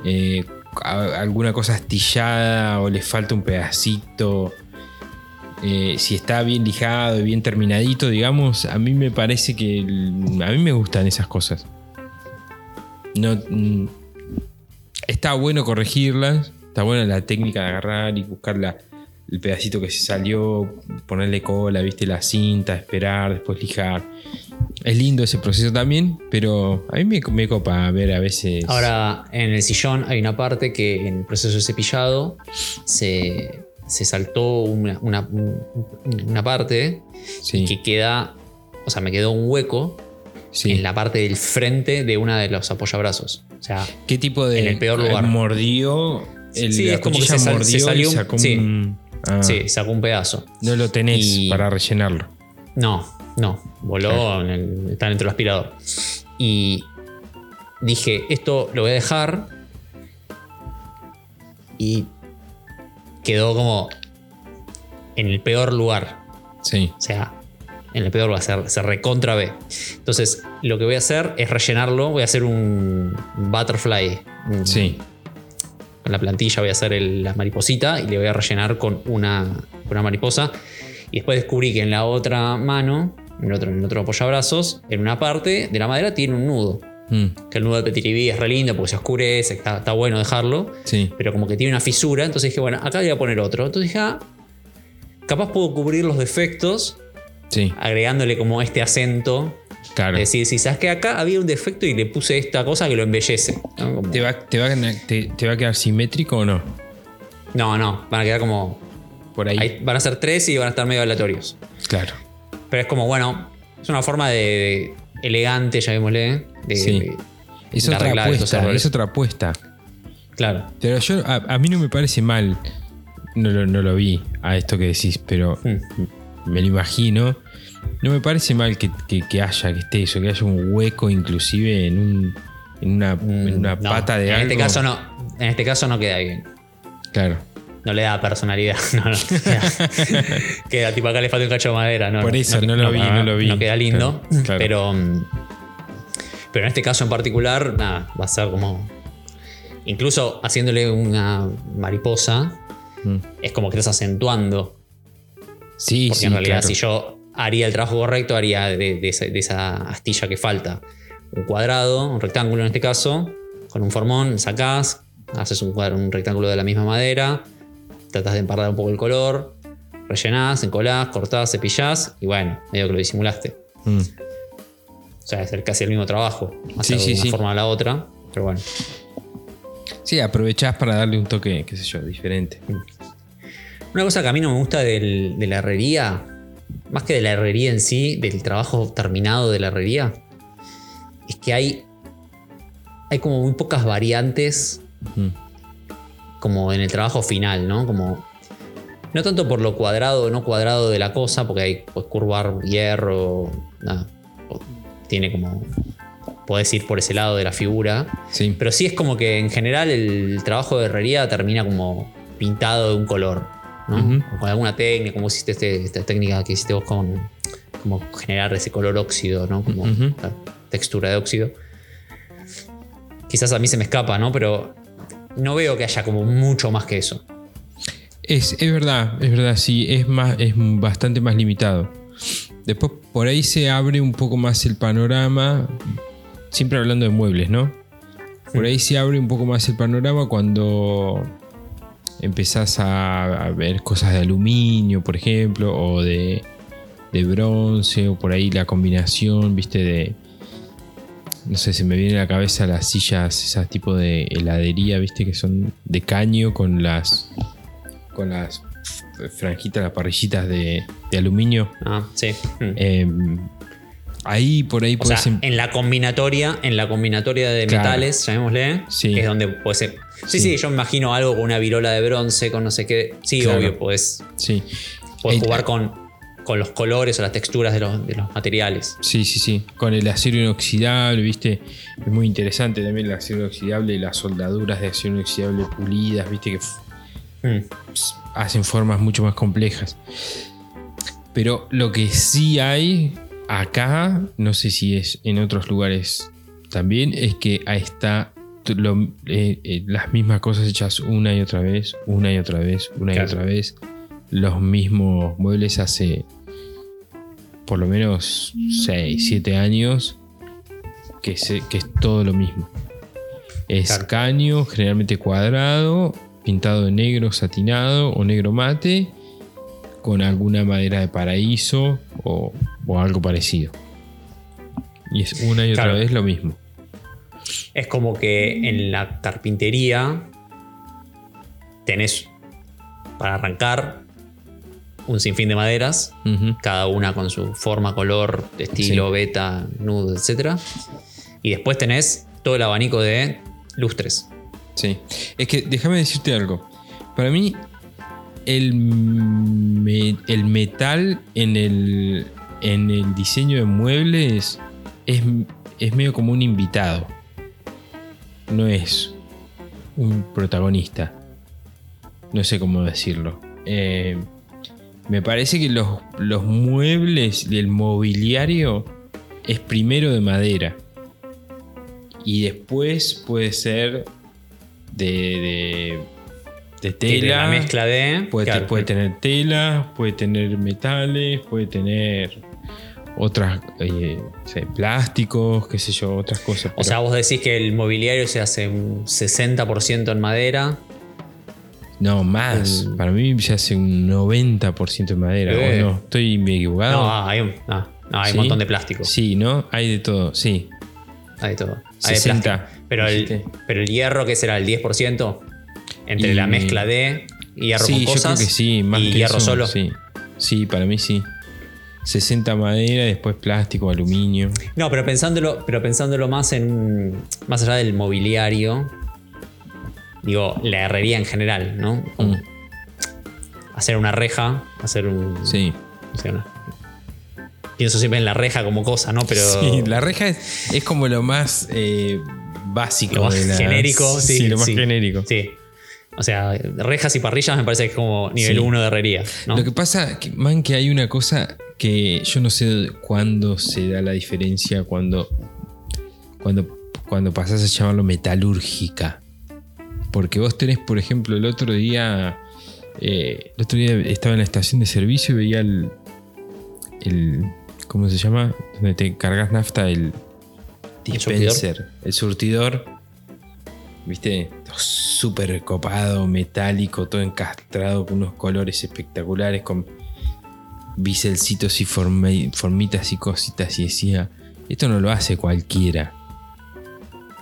eh, alguna cosa astillada o le falta un pedacito. eh, si está bien lijado y bien terminadito, digamos, a mí me parece que. a mí me gustan esas cosas. No. mm, está bueno corregirlas. Está buena la técnica de agarrar y buscar la- el pedacito que se salió, ponerle cola, viste, la cinta, esperar, después lijar. Es lindo ese proceso también, pero a mí me, me copa ver a veces. Ahora, en el sillón hay una parte que en el proceso de cepillado se, se saltó una, una- un- una parte sí, que queda, o sea, me quedó un hueco sí. en la parte del frente de una de los apoyabrazos. O sea, ¿Qué tipo de. en el peor lugar. Mordió. El, Sí, la es como que se sal- se mordió y salió un- sacó sí. un- ah, sí, sacó un pedazo. No lo tenés Y- para rellenarlo. No, no. Voló, en el- está dentro del aspirador. Y dije, esto lo voy a dejar. Y quedó como en el peor lugar. Sí. O sea, en el peor lugar, se, se recontra B. Entonces, lo que voy a hacer es rellenarlo. Voy a hacer un butterfly. Sí. Con la plantilla voy a hacer el- la mariposita y le voy a rellenar con una, una mariposa. Y después descubrí que en la otra mano, en el otro, en el otro apoyabrazos, en una parte de la madera tiene un nudo. Mm, Que el nudo de Petiribí es re lindo porque se oscurece, está, está bueno dejarlo. sí. Pero como que tiene una fisura, entonces dije, bueno, acá voy a poner otro. Entonces dije, ah, capaz puedo cubrir los defectos Sí. agregándole como este acento Claro. Es decir, si sabes que acá había un defecto y le puse esta cosa que lo embellece. ¿no? Como- ¿Te va, te, va, a- te- te va a quedar simétrico o no? no, no, van a quedar como. Por ahí. ahí van a ser tres y van a estar medio aleatorios. Claro. Pero es como, bueno, es una forma de, de elegante, llamémosle, de, Sí. de- Es otra apuesta. Es otra apuesta. Claro. Pero yo, a, a mí no me parece mal. No lo, no lo vi a esto que decís, pero Hmm. me lo imagino. No me parece mal que, que- que haya, que esté eso, que haya un hueco inclusive en un. En una, en una Mm, no, pata de en algo. este caso no. En este caso no queda bien. Claro. No le da personalidad. No, no. Queda, queda tipo acá le falta un cacho de madera. No, Por eso, no lo vi, no lo vi. No queda lindo. Claro, claro. Pero. mm, Pero en este caso en particular, nada, va a ser como. Incluso haciéndole una mariposa, Mm. es como que estás acentuando. Sí, Porque sí. en realidad, claro. si yo haría el trabajo correcto, haría de, de esa, de esa astilla que falta un cuadrado, un rectángulo en este caso, con un formón, sacás, haces un, cuadro- un rectángulo de la misma madera, tratás de empardar un poco el color, rellenás, encolás, cortás, cepillás y bueno, medio que lo disimulaste. Mm. O sea, es casi el mismo trabajo, hacer sí, de una sí. forma a la otra, pero bueno. Sí, aprovechás para darle un toque, qué sé yo, diferente. Una cosa que a mí no me gusta del- de la herrería, más que de la herrería en sí, del trabajo terminado de la herrería, es que hay, hay como muy pocas variantes como en el trabajo final, ¿no? Como, no tanto por lo cuadrado o no cuadrado de la cosa, porque hay pues, curvar hierro, nada, tiene como, podés ir por ese lado de la figura, Sí. pero sí es como que en general el trabajo de herrería termina como pintado de un color, ¿no? Ujú. O con alguna técnica, como hiciste este- esta técnica que hiciste vos con como generar ese color óxido, ¿no? Como la textura de óxido. Quizás a mí se me escapa, ¿no? Pero no veo que haya como mucho más que eso. Es, es verdad, es verdad, sí, es, más, es bastante más limitado. Después por ahí se abre un poco más el panorama, siempre hablando de muebles, ¿no? Por ahí se abre un poco más el panorama cuando empezás a, a ver cosas de aluminio, por ejemplo, o de, de bronce, o por ahí la combinación, viste, de... No sé, se me viene a la cabeza las sillas, esas tipo de heladería, viste, que son de caño con las con las franjitas, las parrillitas de, de aluminio. Ah, sí. Eh, ahí por ahí O puedes. en la combinatoria, en la combinatoria de Claro. metales, llamémosle, Sí. es donde puede ser. Sí, Sí. sí, yo me imagino algo con una virola de bronce, con no sé qué. Sí, Claro. obvio, puedes, sí. puedes jugar con, con los colores o las texturas de los, de los materiales. Sí, sí, sí. Con el acero inoxidable, viste. Es muy interesante también el acero inoxidable y las soldaduras de acero inoxidable pulidas, viste, que Mm. hacen formas mucho más complejas. Pero lo que sí hay acá, no sé si es en otros lugares también, es que ahí está lo- eh, eh, las mismas cosas hechas una y otra vez, una y otra vez, una Claro. y otra vez. Los mismos muebles hace por lo menos 6, 7 años que, se- que es todo lo mismo. Es Claro. caño, generalmente cuadrado, pintado de negro satinado o negro mate, con alguna madera de paraíso o, o algo parecido. Y es una y otra Claro. vez lo mismo. Es como que en la carpintería tenés para arrancar un sinfín de maderas, cada una con su forma, color, estilo, Sí. beta, nudo, etc. Y después tenés todo el abanico de lustres. Sí. Es que déjame decirte algo. Para mí, el, el metal en el, en el diseño de muebles es, es medio como un invitado. No es un protagonista. No sé cómo decirlo. Eh, me parece que los, los muebles del mobiliario es primero de madera. Y después puede ser de, de tela. La mezcla de. Puede, claro, puede tener tela, puede tener metales, puede tener otras eh, plásticos, qué sé yo, otras cosas. O sea, vos decís que el mobiliario se hace un 60% en madera. no, más. el- Para mí se hace un 90% de madera. Eh. ¿o no? Estoy equivocado. No, hay un. No, hay ¿Sí? un montón de plástico. Sí, ¿no? Hay de todo, sí. Hay de todo. Hay de 60, plástico. Pero el, pero el hierro, que será el 10%, entre Y- la mezcla de hierro sí, con yo cosas creo que sí, más y que hierro eso, solo. Sí. sí, para mí sí. 60 madera, después plástico, aluminio. No, pero pensándolo, pero pensándolo más en. Más allá del mobiliario. Digo, la herrería en general, ¿no? Mm. Hacer una reja, hacer un. Sí. una- pienso siempre en la reja como cosa, ¿no? Pero. Sí, la reja es, es como lo más eh, básico. lo más de la- genérico, sí. lo más sí. genérico. Sí. O sea, rejas y parrillas me parece que es como nivel Sí. 1 de herrería, ¿no? Lo que pasa, man, que hay una cosa que yo no sé cuándo se da la diferencia cuando, cuando, cuando pasás a llamarlo metalúrgica. Porque vos tenés, por ejemplo, el otro día, eh, el otro día estaba en la estación de servicio y veía el, el ¿cómo se llama? Donde te cargas nafta, el dispenser, el surtidor. ¿Viste? Súper copado, metálico, todo encastrado con unos colores espectaculares, con biselcitos y forme- formitas y cositas. Y decía, esto no lo hace cualquiera.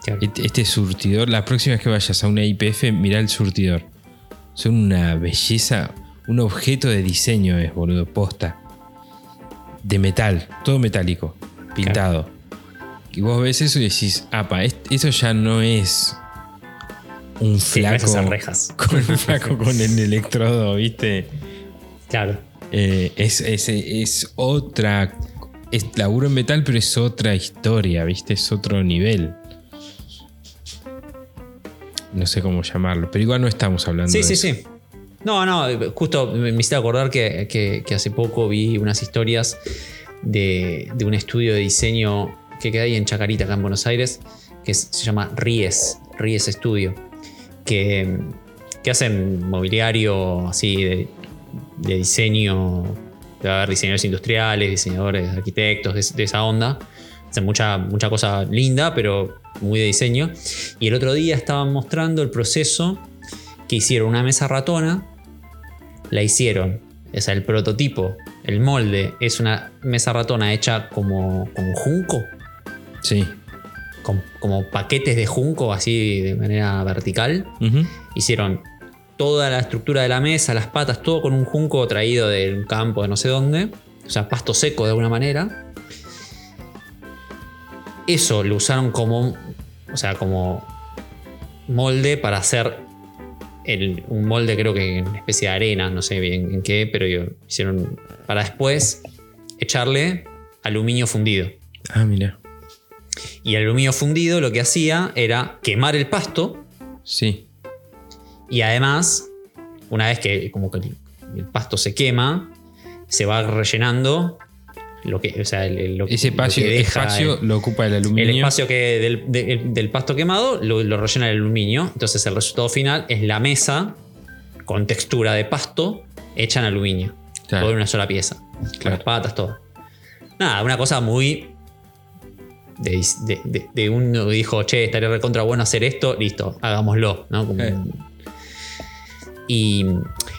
Claro. Este, este surtidor, la próxima vez que vayas a una IPF, mirá el surtidor. Son una belleza, un objeto de diseño es, boludo, posta. De metal, todo metálico, pintado. Y vos ves eso y decís, apa, es- eso ya no es un Sí, flaco. rejas. con un flaco con el electrodo, ¿viste? Claro. Eh, es, es, es otra. Es laburo en metal, pero es otra historia, ¿viste? Es otro nivel. No sé cómo llamarlo, pero igual no estamos hablando Sí, de sí, eso. sí. No, no, justo me hiciste acordar que, que- que hace poco vi unas historias de, de un estudio de diseño que queda ahí en Chacarita, acá en Buenos Aires, que se llama Ries, Ries Studio, que, hacen mobiliario así de, de diseño, debe haber diseñadores industriales, diseñadores, arquitectos, de, de esa onda. Hacen mucha, mucha cosa linda, pero muy de diseño. Y el otro día estaban mostrando el proceso que hicieron una mesa ratona, la hicieron, o sea, el prototipo, el molde, es una mesa ratona hecha como con junco, Sí. Con- como paquetes de junco, así de manera vertical. Hicieron toda la estructura de la mesa, las patas, todo con un junco traído del campo de no sé dónde, o sea, pasto seco de alguna manera. Eso lo usaron como, o sea, como molde para hacer el- un molde, creo que en especie de arena, no sé bien en qué, pero yo- hicieron para después echarle aluminio fundido. Ah, mira. Y el aluminio fundido lo que hacía era quemar el pasto Sí. y además, una vez que como que el, pasto se quema, se va rellenando lo que, o sea, el- el- lo, Ese lo espacio, que deja espacio el, lo ocupa el aluminio. el espacio que del, de- del pasto quemado lo, lo rellena el aluminio. Entonces el resultado final es la mesa con textura de pasto hecha en aluminio. Claro. Todo en una sola pieza. Con las patas, todo. Nada, una cosa muy. De, de, de- uno dijo, che, estaría recontra bueno hacer esto, listo, hagámoslo, ¿no? Como- Eh. y,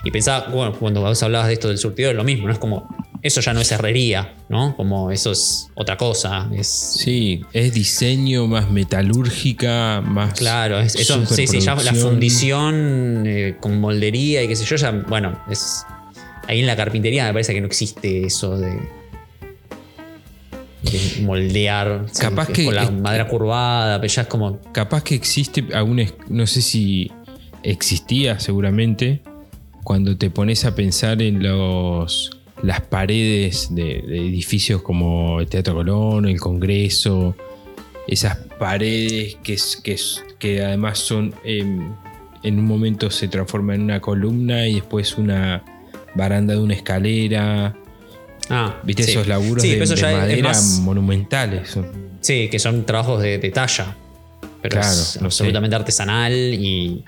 y pensaba, bueno, cuando vos hablabas de esto del surtidor, es lo mismo, ¿no? Es como, eso ya no es herrería, ¿no? Como eso es otra cosa, es. Sí, es diseño más metalúrgica, más. Claro, es- eso, sí, sí, ya la fundición eh, con moldería y qué sé yo, ya, bueno, es. Ahí en la carpintería me parece que no existe eso de. De moldear. Capaz que Con la es- madera curvada, pero ya es como. Capaz que existe aún, no sé si existía seguramente, cuando te pones a pensar en los las paredes de, de edificios como el Teatro Colón, el Congreso, esas paredes que, que, además son, em, en un momento se transforman en una columna y después una baranda de una escalera. Ah, ¿Viste sí. esos laburos Sí, de, pero eso de ya es- es madera más- monumentales? Sí, que son trabajos de, de talla. Pero Claro, es sé. absolutamente artesanal y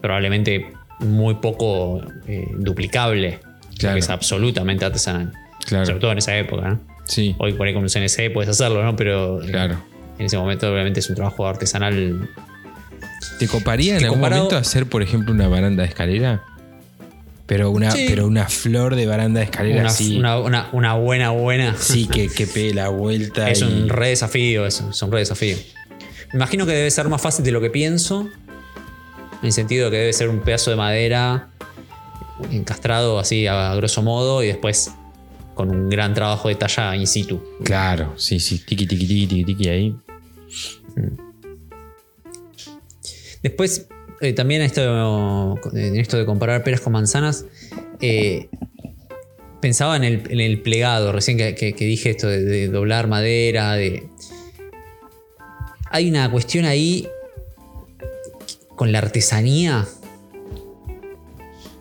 probablemente muy poco eh, duplicable. Claro. Que es absolutamente artesanal. Claro. Sobre todo en esa época, ¿no? Sí, Hoy por ahí con un CNC puedes hacerlo, ¿no? Pero eh, claro. en ese momento obviamente es un trabajo artesanal. ¿Te coparía en algún comparado- momento hacer, por ejemplo, una baranda de escalera? Pero una, Sí. pero una flor de baranda de escalera Una, así. una- una- una buena, buena. Sí, que, que pegue la vuelta. Es y- un re desafío eso, es un re desafío. Me imagino que debe ser más fácil de lo que pienso. En el sentido de que debe ser un pedazo de madera encastrado así a grosso modo y después con un gran trabajo de talla in situ. Claro, sí, sí. Tiki, tiki, tiki, tiki, tiki ahí. Después, eh, también esto, en esto de comparar peras con manzanas, eh, pensaba en el, plegado, recién que, dije esto de, de doblar madera, de... Hay una cuestión ahí con la artesanía,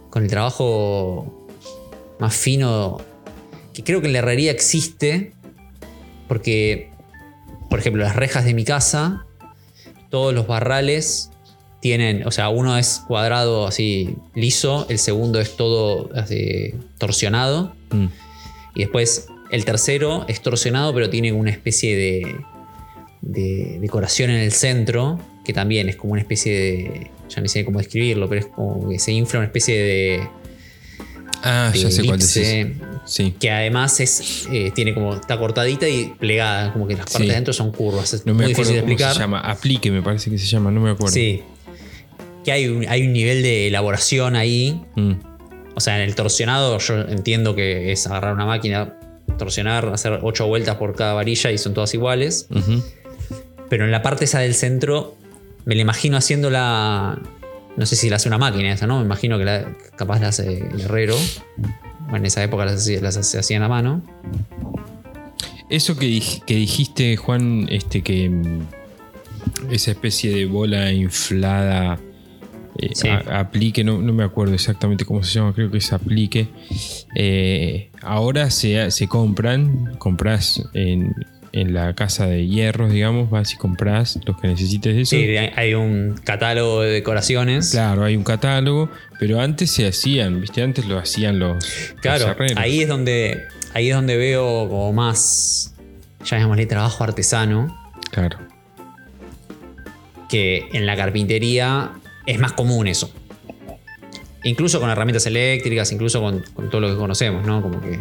con el trabajo más fino, que creo que en la herrería existe, porque, por ejemplo, las rejas de mi casa, todos los barrales tienen, o sea, uno es cuadrado así liso, el segundo es todo así, torsionado Mm. y después el tercero es torsionado pero tiene una especie de, de decoración en el centro que también es como una especie de, ya no sé cómo describirlo, pero es como que se infla una especie de, Ah, de ya sé cuál decís. Sí. que además es, eh, tiene como, está cortadita y plegada, como que las partes Sí. de adentro son curvas, es No me muy acuerdo difícil de cómo explicar. se llama. Aplique, me parece que se llama, no me acuerdo. Sí. Que hay un, hay un nivel de elaboración ahí. Mm. O sea, en el torsionado yo entiendo que es agarrar una máquina, torsionar, hacer ocho vueltas por cada varilla y son todas iguales. Pero en la parte esa del centro, me la imagino haciéndola. No sé si la hace una máquina esa, ¿no? Me imagino que la- capaz la hace el herrero. Bueno, en esa época las, las se hacían a mano. Eso que, dij- que dijiste, Juan, este que mm, esa especie de bola inflada eh, Sí. a- aplique, no, no me acuerdo exactamente cómo se llama, creo que es aplique. Eh, ahora se, se compran, compras en, en la casa de hierros, digamos, vas y compras los que necesites de eso. Sí, hay un catálogo de decoraciones. Claro, hay un catálogo, pero antes se hacían, ¿viste? Antes lo hacían los, Claro, los ahí es donde ahí es donde veo como más, llamémosle trabajo artesano, Claro. que en la carpintería es más común eso. Incluso con herramientas eléctricas, incluso con, todo lo que conocemos, ¿no? Como que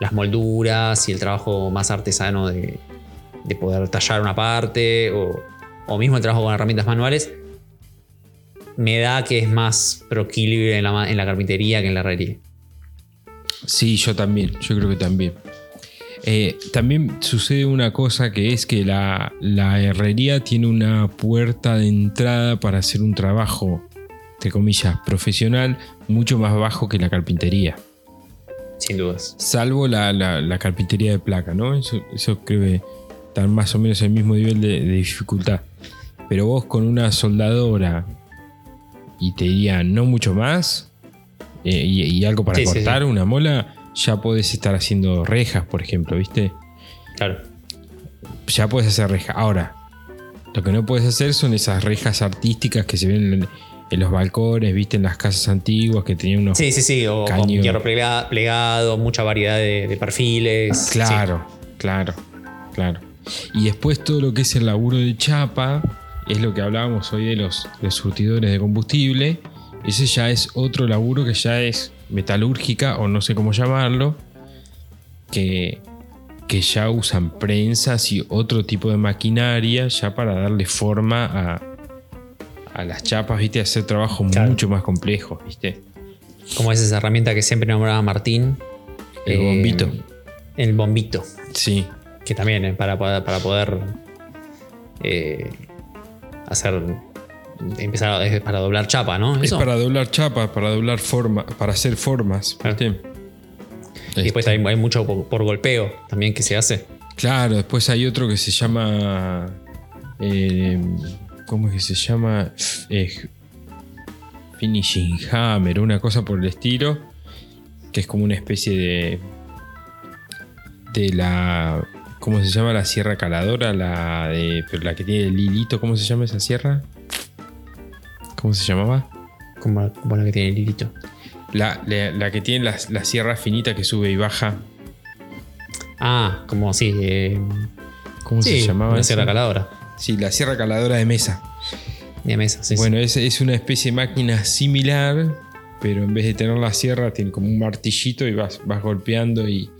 las molduras y el trabajo más artesano de, de poder tallar una parte o, o mismo el trabajo con herramientas manuales, me da que es más proclive en la, en la carpintería que en la herrería. Sí, yo también, yo creo que también. Eh, también sucede una cosa que es que la, la herrería tiene una puerta de entrada para hacer un trabajo, entre comillas, profesional, mucho más bajo que la carpintería. Sin dudas. Salvo la, la- la carpintería de placa, ¿no? Eso, eso creo que más o menos el mismo nivel de, de dificultad. Pero vos con una soldadora y te diría no mucho más, eh, y, y algo para Sí, sí, cortar, una mola, ya podés estar haciendo rejas, por ejemplo, ¿viste? Claro. Ya podés hacer rejas. Ahora, lo que no puedes hacer son esas rejas artísticas que se ven en, en los balcones, ¿viste? En las casas antiguas que tenían unos Sí, sí, sí. O hierro plega- plegado, mucha variedad de, de perfiles. Claro, claro, claro. Y después todo lo que es el laburo de chapa, es lo que hablábamos hoy de los, los surtidores de combustible. Ese ya es otro laburo que ya es metalúrgica o no sé cómo llamarlo, que, que ya usan prensas y otro tipo de maquinaria ya para darle forma a, a las chapas, ¿viste? Hacer trabajo Claro. mucho más complejo, ¿viste? Como es esa herramienta que siempre nombraba Martín. El Eh, bombito. El bombito. Sí, Que también es para, poder- para poder eh, hacer. Empezar es para doblar chapa, ¿no? Es para doblar chapas, para doblar forma, para hacer formas. Y después Este, hay, hay mucho por, por golpeo también que se hace. Claro, después hay otro que se llama. eh, ¿Cómo es que se llama? Eh, finishing Hammer, una cosa por el estilo. Que es como una especie de. De la. ¿Cómo se llama la sierra caladora? La de. Pero la que tiene el hilito, ¿cómo se llama esa sierra? ¿Cómo se llamaba? Como, como la que tiene el hilito. La, la- la que tiene la, la sierra finita que sube y baja. Ah, como sí. eh, ¿Cómo sí, se llamaba? Esa? sierra caladora. Sí, la sierra caladora de mesa. De mesa, sí. bueno, es, es una especie de máquina similar, pero en vez de tener la sierra, tiene como un martillito y vas, vas golpeando y,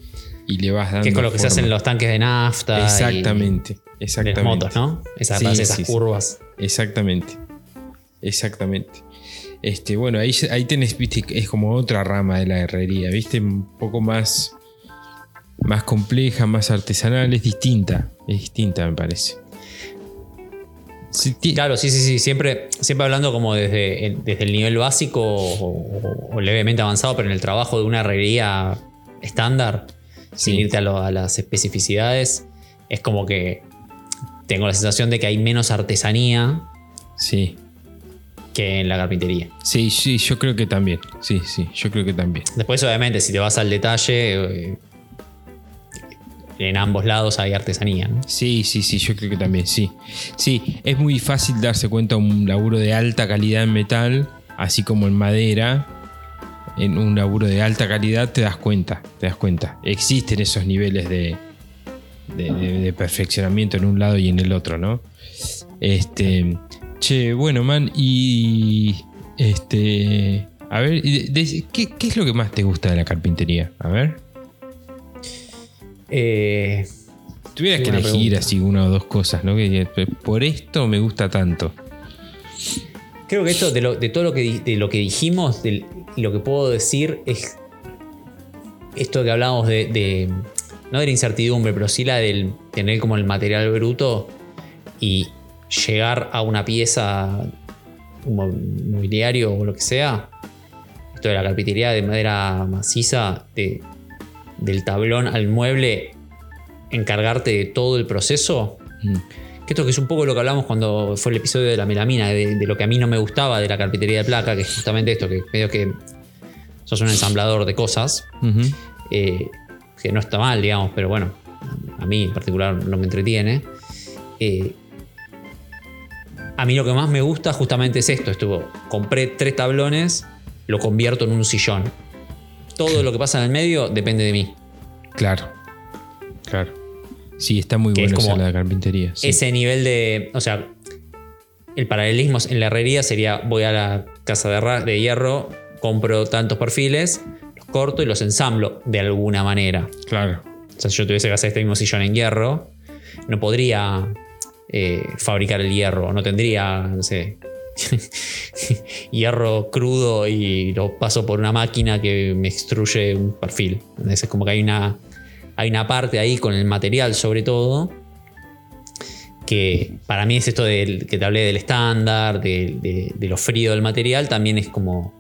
y le vas dando. Que es con lo que se hacen los tanques de nafta. Exactamente, Y de exactamente. las motos, ¿no? Esas, Sí, esas sí. curvas. Exactamente. Exactamente. Este, bueno, ahí, ahí tenés, viste, es como otra rama de la herrería, viste, un poco más, más compleja, más artesanal, es distinta, es distinta me parece. Sí, Claro, sí, sí, sí. Siempre, siempre hablando como desde, el- desde el nivel básico o, o- o levemente avanzado, pero en el trabajo de una herrería estándar, sin irte a, lo- a las especificidades, es como que tengo la sensación de que hay menos artesanía sí, que en la carpintería. sí, sí, yo creo que también, sí, sí, yo creo que también. Después, obviamente, si te vas al detalle, eh, en ambos lados hay artesanía. ¿no? Sí, sí, sí, yo creo que también, sí. Sí, es muy fácil darse cuenta un laburo de alta calidad en metal, así como en madera. En un laburo de alta calidad te das cuenta, te das cuenta. Existen esos niveles de, de, de- de perfeccionamiento en un lado y en el otro, ¿no? Este, che, bueno, man, y este, a ver, de- de- ¿qué, qué es lo que más te gusta de la carpintería? A ver, Eh, tuvieras que elegir pregunta. así una o dos cosas, ¿no? Que por esto me gusta tanto. Creo que esto, de, lo- de todo lo que, de lo que dijimos, del- lo que puedo decir es esto que hablábamos de, de- no de la incertidumbre, pero sí la del tener como el material bruto y llegar a una pieza un mo- mobiliario o lo que sea. Esto de la carpintería de madera maciza, de- del tablón al mueble, encargarte de todo el proceso. Mm. Que esto que es un poco lo que hablamos cuando fue el episodio de la melamina, de, de lo que a mí no me gustaba de la carpintería de placa, que es justamente esto, que medio que sos un ensamblador de cosas, eh, que no está mal, digamos, pero bueno, a mí en particular no me entretiene. Eh, a mí lo que más me gusta justamente es esto, estuvo, compré tres tablones, lo convierto en un sillón. Todo lo que pasa en el medio depende de mí. Claro. Claro. Sí, está muy Que es bueno como de la carpintería. sí. ese nivel de. O sea, el paralelismo en la herrería sería: voy a la casa de, de hierro, compro tantos perfiles, los corto y los ensamblo de alguna manera. Claro. O sea, si yo tuviese que hacer este mismo sillón en hierro, no podría eh, fabricar el hierro, no tendría, no sé. hierro crudo y lo paso por una máquina que me extruye un perfil. Entonces, es como que hay una, hay una parte ahí con el material, sobre todo, que para mí es esto del, que te hablé del estándar, de, de- de lo frío del material, también es como,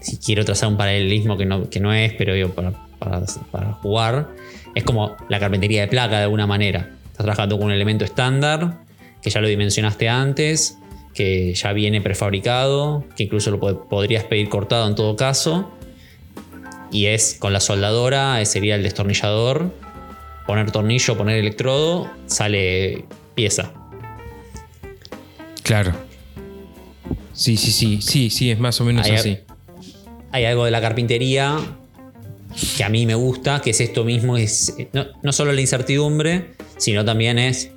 si quiero trazar un paralelismo que no, que no es, pero digo, para, para- para jugar, es como la carpintería de placa de alguna manera. Estás trabajando con un elemento estándar, que ya lo dimensionaste antes, que ya viene prefabricado, que incluso lo pod- podrías pedir cortado en todo caso. Y es con la soldadora, ese sería el destornillador, poner tornillo, poner electrodo, sale pieza. Claro. Sí, sí, sí. Sí, sí, es más o menos Hay- así. hay algo de la carpintería que a mí me gusta, que es esto mismo, es no, no solo la incertidumbre, sino también es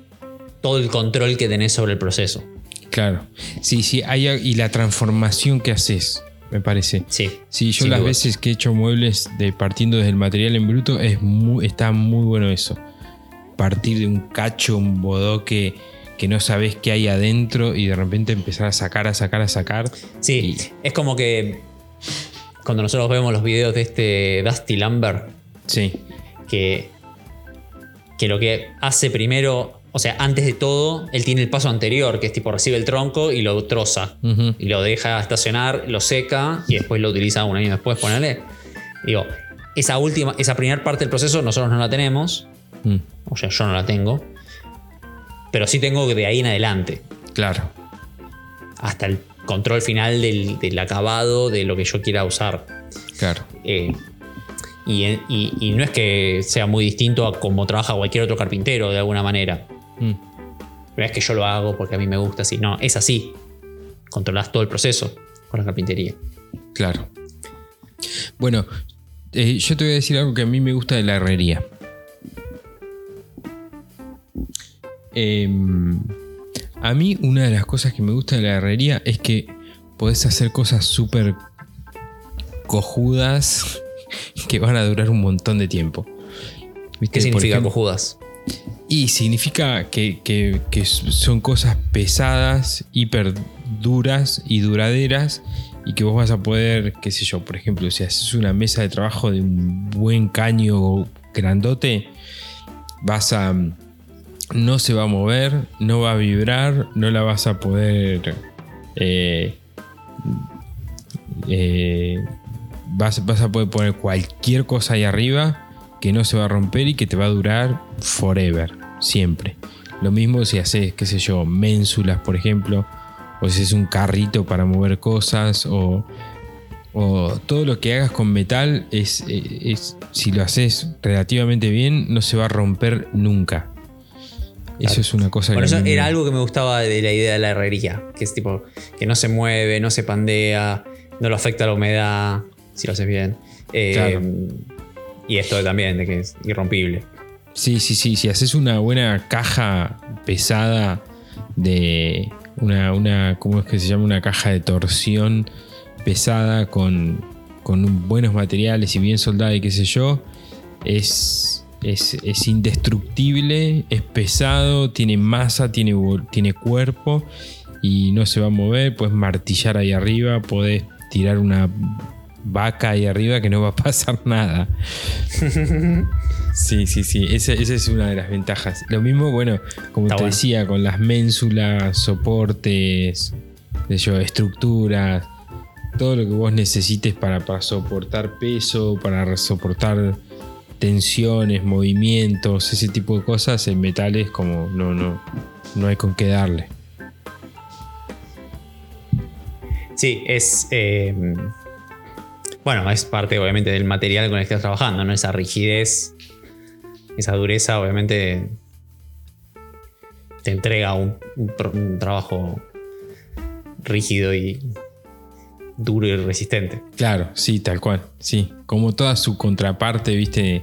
todo el control que tenés sobre el proceso. Claro. Sí, sí. Hay, y la transformación que haces, me parece. Sí. Sí, yo las duda. veces que he hecho muebles de partiendo desde el material en bruto, es muy, está muy bueno eso. Partir de un cacho, un bodoque que no sabes qué hay adentro y de repente empezar a sacar, a sacar, a sacar. Sí, es como que cuando nosotros vemos los videos de este Dusty Lumber, Sí, que, que lo que hace primero, o sea, antes de todo, él tiene el paso anterior, que es tipo recibe el tronco y lo troza. Y lo deja estacionar, lo seca y después lo utiliza un año después, ponerle. Digo, esa última, esa primera parte del proceso nosotros no la tenemos, Mm, o sea, yo no la tengo, pero sí tengo de ahí en adelante, claro. hasta el control final del, del acabado de lo que yo quiera usar. Claro. Eh, y, y- y no es que sea muy distinto a cómo trabaja cualquier otro carpintero de alguna manera. Mm, No es que yo lo hago porque a mí me gusta así. No, es así. Controlas todo el proceso con la carpintería. Claro. Bueno, eh, yo te voy a decir algo que a mí me gusta de la herrería. Em, a mí una de las cosas que me gusta de la herrería es que podés hacer cosas súper cojudas que van a durar un montón de tiempo. ¿Qué significa cojudas? Y significa que, que, son cosas pesadas, hiper duras y duraderas y que vos vas a poder, qué sé yo, por ejemplo, si haces una mesa de trabajo de un buen caño grandote, vas a... no se va a mover, no va a vibrar, no la vas a poder... Eh, eh, vas, vas a poder poner cualquier cosa ahí arriba que no se va a romper y que te va a durar forever, siempre. Lo mismo si haces, qué sé yo, ménsulas, por ejemplo, o si es un carrito para mover cosas, o, todo lo que hagas con metal, es, es, si lo haces relativamente bien, no se va a romper nunca. Eso es una cosa que. eso era algo que me gustaba de la idea de la herrería, que es tipo, que no se mueve, no se pandea, no lo afecta la humedad, si lo haces bien. Eh, y esto también, de que es irrompible. Sí, sí, sí. Si haces una buena caja pesada de una, una ¿cómo es que se llama? Una caja de torsión pesada con, con buenos materiales y bien soldada y qué sé yo, es, es, indestructible, es pesado, tiene masa, tiene, tiene cuerpo y no se va a mover, puedes martillar ahí arriba, podés tirar una vaca ahí arriba que no va a pasar nada. Sí, sí, sí, esa, es una de las ventajas. Lo mismo, bueno, como te decía, con las ménsulas, soportes, estructuras, todo lo que vos necesites para, para soportar peso, para soportar tensiones, movimientos, ese tipo de cosas en metales como no, no, no hay con qué darle. Sí, es... Eh, bueno, es parte obviamente del material con el que estás trabajando, ¿no? Esa rigidez, esa dureza, obviamente te entrega un, trabajo rígido y duro y resistente. Claro, sí, tal cual, sí. Como toda su contraparte, viste,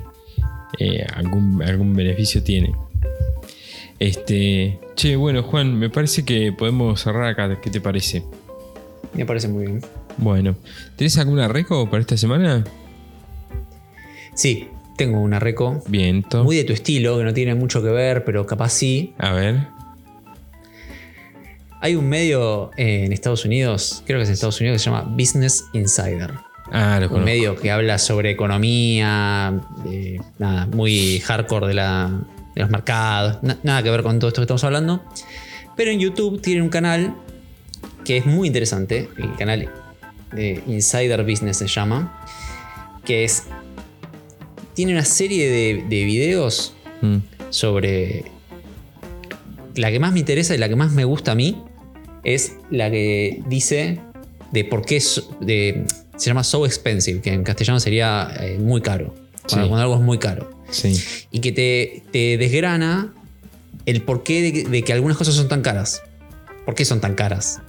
eh, algún, algún beneficio tiene. Este, che, bueno, Juan, me parece que podemos cerrar acá. ¿Qué te parece? Me parece muy bien. Bueno, ¿tenés alguna reco para esta semana? Sí, tengo una reco. Bien, Muy de tu estilo, que no tiene mucho que ver, pero capaz sí. A ver. Hay un medio en Estados Unidos, creo que es en Estados Unidos, que se llama Business Insider. Ah, lo Un medio que habla sobre economía, nada, muy hardcore de, la, de los mercados, nada que ver con todo esto que estamos hablando. Pero en YouTube tiene un canal que es muy interesante, el canal de Insider Business se llama, que es... Tiene una serie de, videos mm. sobre... La que más me interesa y la que más me gusta a mí es la que dice de por qué de, se llama so expensive, que en castellano sería eh, muy caro. Cuando, algo es muy caro. Y que te, desgrana el porqué de, de, que algunas cosas son tan caras. ¿Por qué son tan caras?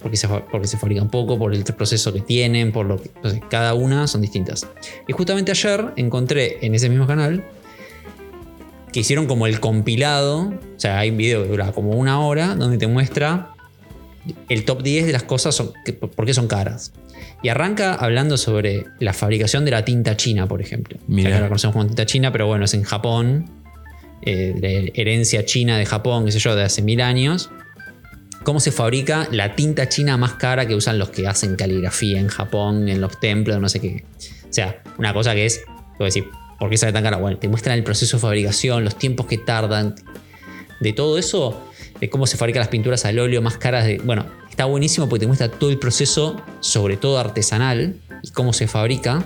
porque se, porque se fabrican poco, por el proceso que tienen, por lo que. cada una son distintas. Y justamente ayer encontré en ese mismo canal que hicieron como el compilado. O sea, hay un video que dura como una hora donde te muestra el top 10 de las cosas son, que, por qué son caras. Y arranca hablando sobre la fabricación de la tinta china, por ejemplo. Mira. la conocemos como tinta china, pero bueno, es en Japón. Eh, de herencia china de Japón, qué sé yo, de hace mil años cómo se fabrica la tinta china más cara que usan los que hacen caligrafía en Japón, en los templos, no sé qué. O sea, una cosa que es, puedo decir, ¿por qué sale tan cara? Bueno, te muestran el proceso de fabricación, los tiempos que tardan, de todo eso, de cómo se fabrican las pinturas al óleo más caras. De, bueno, está buenísimo porque te muestra todo el proceso, sobre todo artesanal, y cómo se fabrica.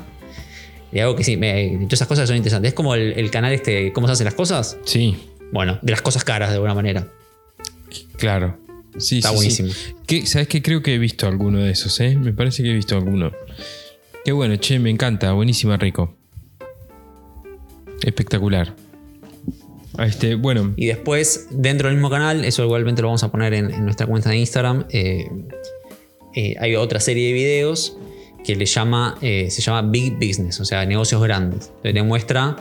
Y algo que sí, me, todas esas cosas son interesantes. Es como el, el canal este, ¿cómo se hacen las cosas? Sí. Bueno, de las cosas caras de alguna manera. Claro. Sí, Está buenísimo. ¿Sabes qué? Creo que he visto alguno de esos, ¿eh? Me parece que he visto alguno. Qué bueno, che, me encanta. Buenísima, Rico. Espectacular. Este, bueno. Y después, dentro del mismo canal, eso igualmente lo vamos a poner en, nuestra cuenta de Instagram. Eh, eh, hay otra serie de videos que le llama, eh, se llama Big Business, o sea, negocios grandes. Te demuestra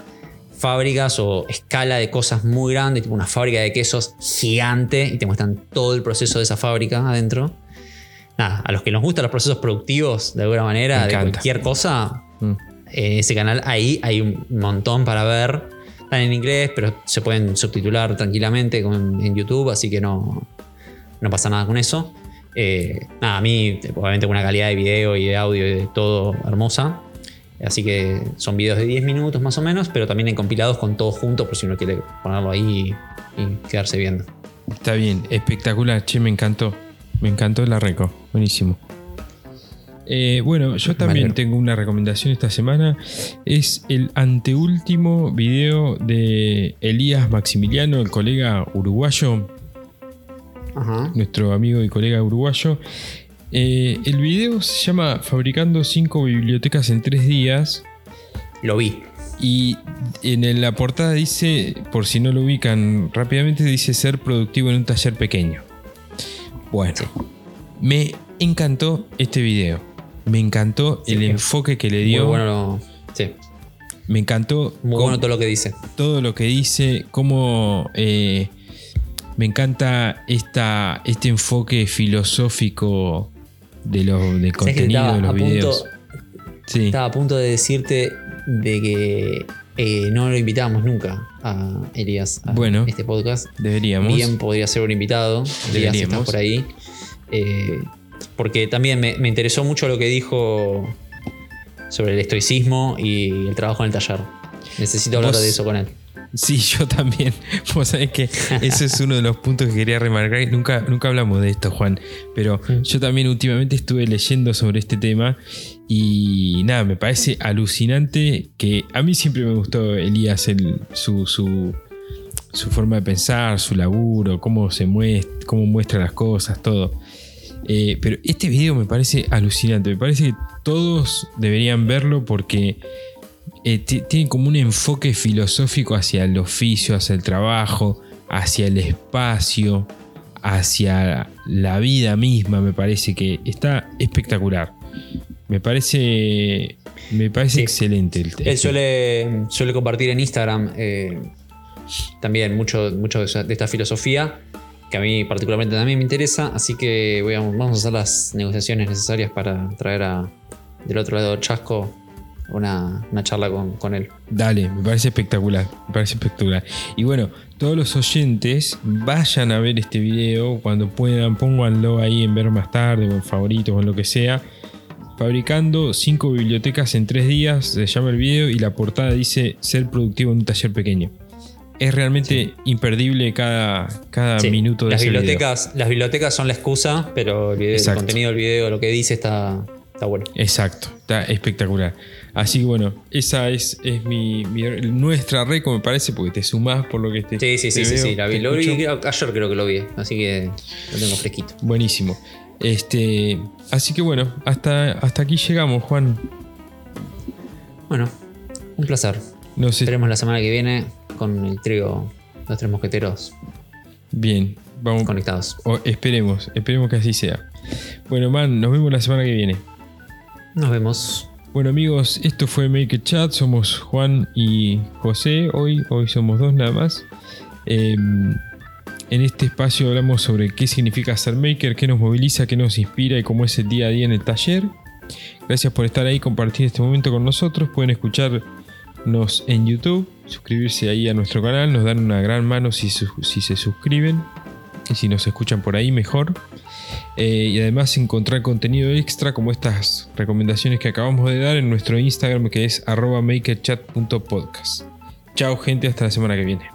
fábricas o escala de cosas muy grandes, tipo una fábrica de quesos gigante y te muestran todo el proceso de esa fábrica adentro. nada, a los que nos gustan los procesos productivos de alguna manera, de cualquier cosa, mm. en ese canal ahí hay un montón para ver. Están en inglés, pero se pueden subtitular tranquilamente en YouTube, así que no, no pasa nada con eso. Eh, a mí, obviamente, con una calidad de video y de audio y de todo hermosa. Así que son videos de 10 minutos más o menos, pero también en compilados con todo junto, por si uno quiere ponerlo ahí y, quedarse viendo. Está bien, espectacular, che, me encantó. Me encantó la reco, buenísimo. Eh, bueno, yo también tengo una recomendación esta semana. Es el anteúltimo video de Elías Maximiliano, el colega uruguayo, nuestro amigo y colega uruguayo. Eh, el video se llama Fabricando 5 bibliotecas en 3 días. Lo vi. Y en la portada dice, por si no lo ubican rápidamente, dice ser productivo en un taller pequeño. Bueno, me encantó este video. Me encantó el enfoque que le dio. Muy bueno, sí. Me encantó. Muy bueno todo lo que dice. Todo lo que dice, cómo eh, me encanta esta, este enfoque filosófico de lo, del contenido de los videos. Estaba a punto de decirte de que eh, no lo invitamos nunca a Elías a bueno, este podcast. Deberíamos. Bien podría ser un invitado. Elías está por ahí. Eh, porque también me, me, interesó mucho lo que dijo sobre el estoicismo y el trabajo en el taller. Necesito hablar de eso con él. Sí, yo también. Vos sabés que ese es uno de los puntos que quería remarcar. Nunca, nunca hablamos de esto, Juan. Pero mm. yo también últimamente estuve leyendo sobre este tema. Y nada, me parece alucinante que a mí siempre me gustó Elías, su, su, forma de pensar, su laburo, cómo se muestra, cómo muestra las cosas, todo. Eh, pero este video me parece alucinante. Me parece que todos deberían verlo porque eh, tiene como un enfoque filosófico hacia el oficio, hacia el trabajo, hacia el espacio, hacia la vida misma, me parece que está espectacular. Me parece, me parece excelente. El, Él suele, suele, compartir en Instagram eh, también mucho, mucho de esta filosofía, que a mí particularmente también me interesa, así que vamos a hacer las negociaciones necesarias para traer a, del otro lado Chasco una, charla con, él. Dale, me parece espectacular, me parece espectacular. Y bueno, todos los oyentes vayan a ver este video cuando puedan, pónganlo ahí en ver más tarde o en favoritos o en lo que sea. Fabricando 5 bibliotecas en 3 días, se llama el video y la portada dice ser productivo en un taller pequeño. Es realmente imperdible cada, cada minuto de las ese bibliotecas, Las bibliotecas son la excusa, pero el, el contenido del video, lo que dice está, está bueno. Exacto, está espectacular. Así que bueno, esa es, es mi, nuestra reco, me parece, porque te sumás por lo que te. Sí, sí, sí, sí, sí, la vi. Lo vi ayer creo que lo vi, así que lo tengo fresquito. Buenísimo. Este, así que bueno, hasta, hasta aquí llegamos, Juan. Bueno, un placer. Nos Esperemos la semana que viene con el trío Los Tres Mosqueteros. Bien, vamos. Conectados. esperemos, esperemos que así sea. Bueno, man, nos vemos la semana que viene. Nos vemos. Bueno amigos, esto fue Make It Chat, somos Juan y José, hoy, hoy somos dos nada más. Em, en este espacio hablamos sobre qué significa ser maker, qué nos moviliza, qué nos inspira y cómo es el día a día en el taller. Gracias por estar ahí, compartir este momento con nosotros. Pueden escucharnos en YouTube, suscribirse ahí a nuestro canal, nos dan una gran mano si, si se suscriben y si nos escuchan por ahí mejor. Eh, y además encontrar contenido extra como estas recomendaciones que acabamos de dar en nuestro Instagram que es arroba makerchat.podcast. Chao gente, hasta la semana que viene.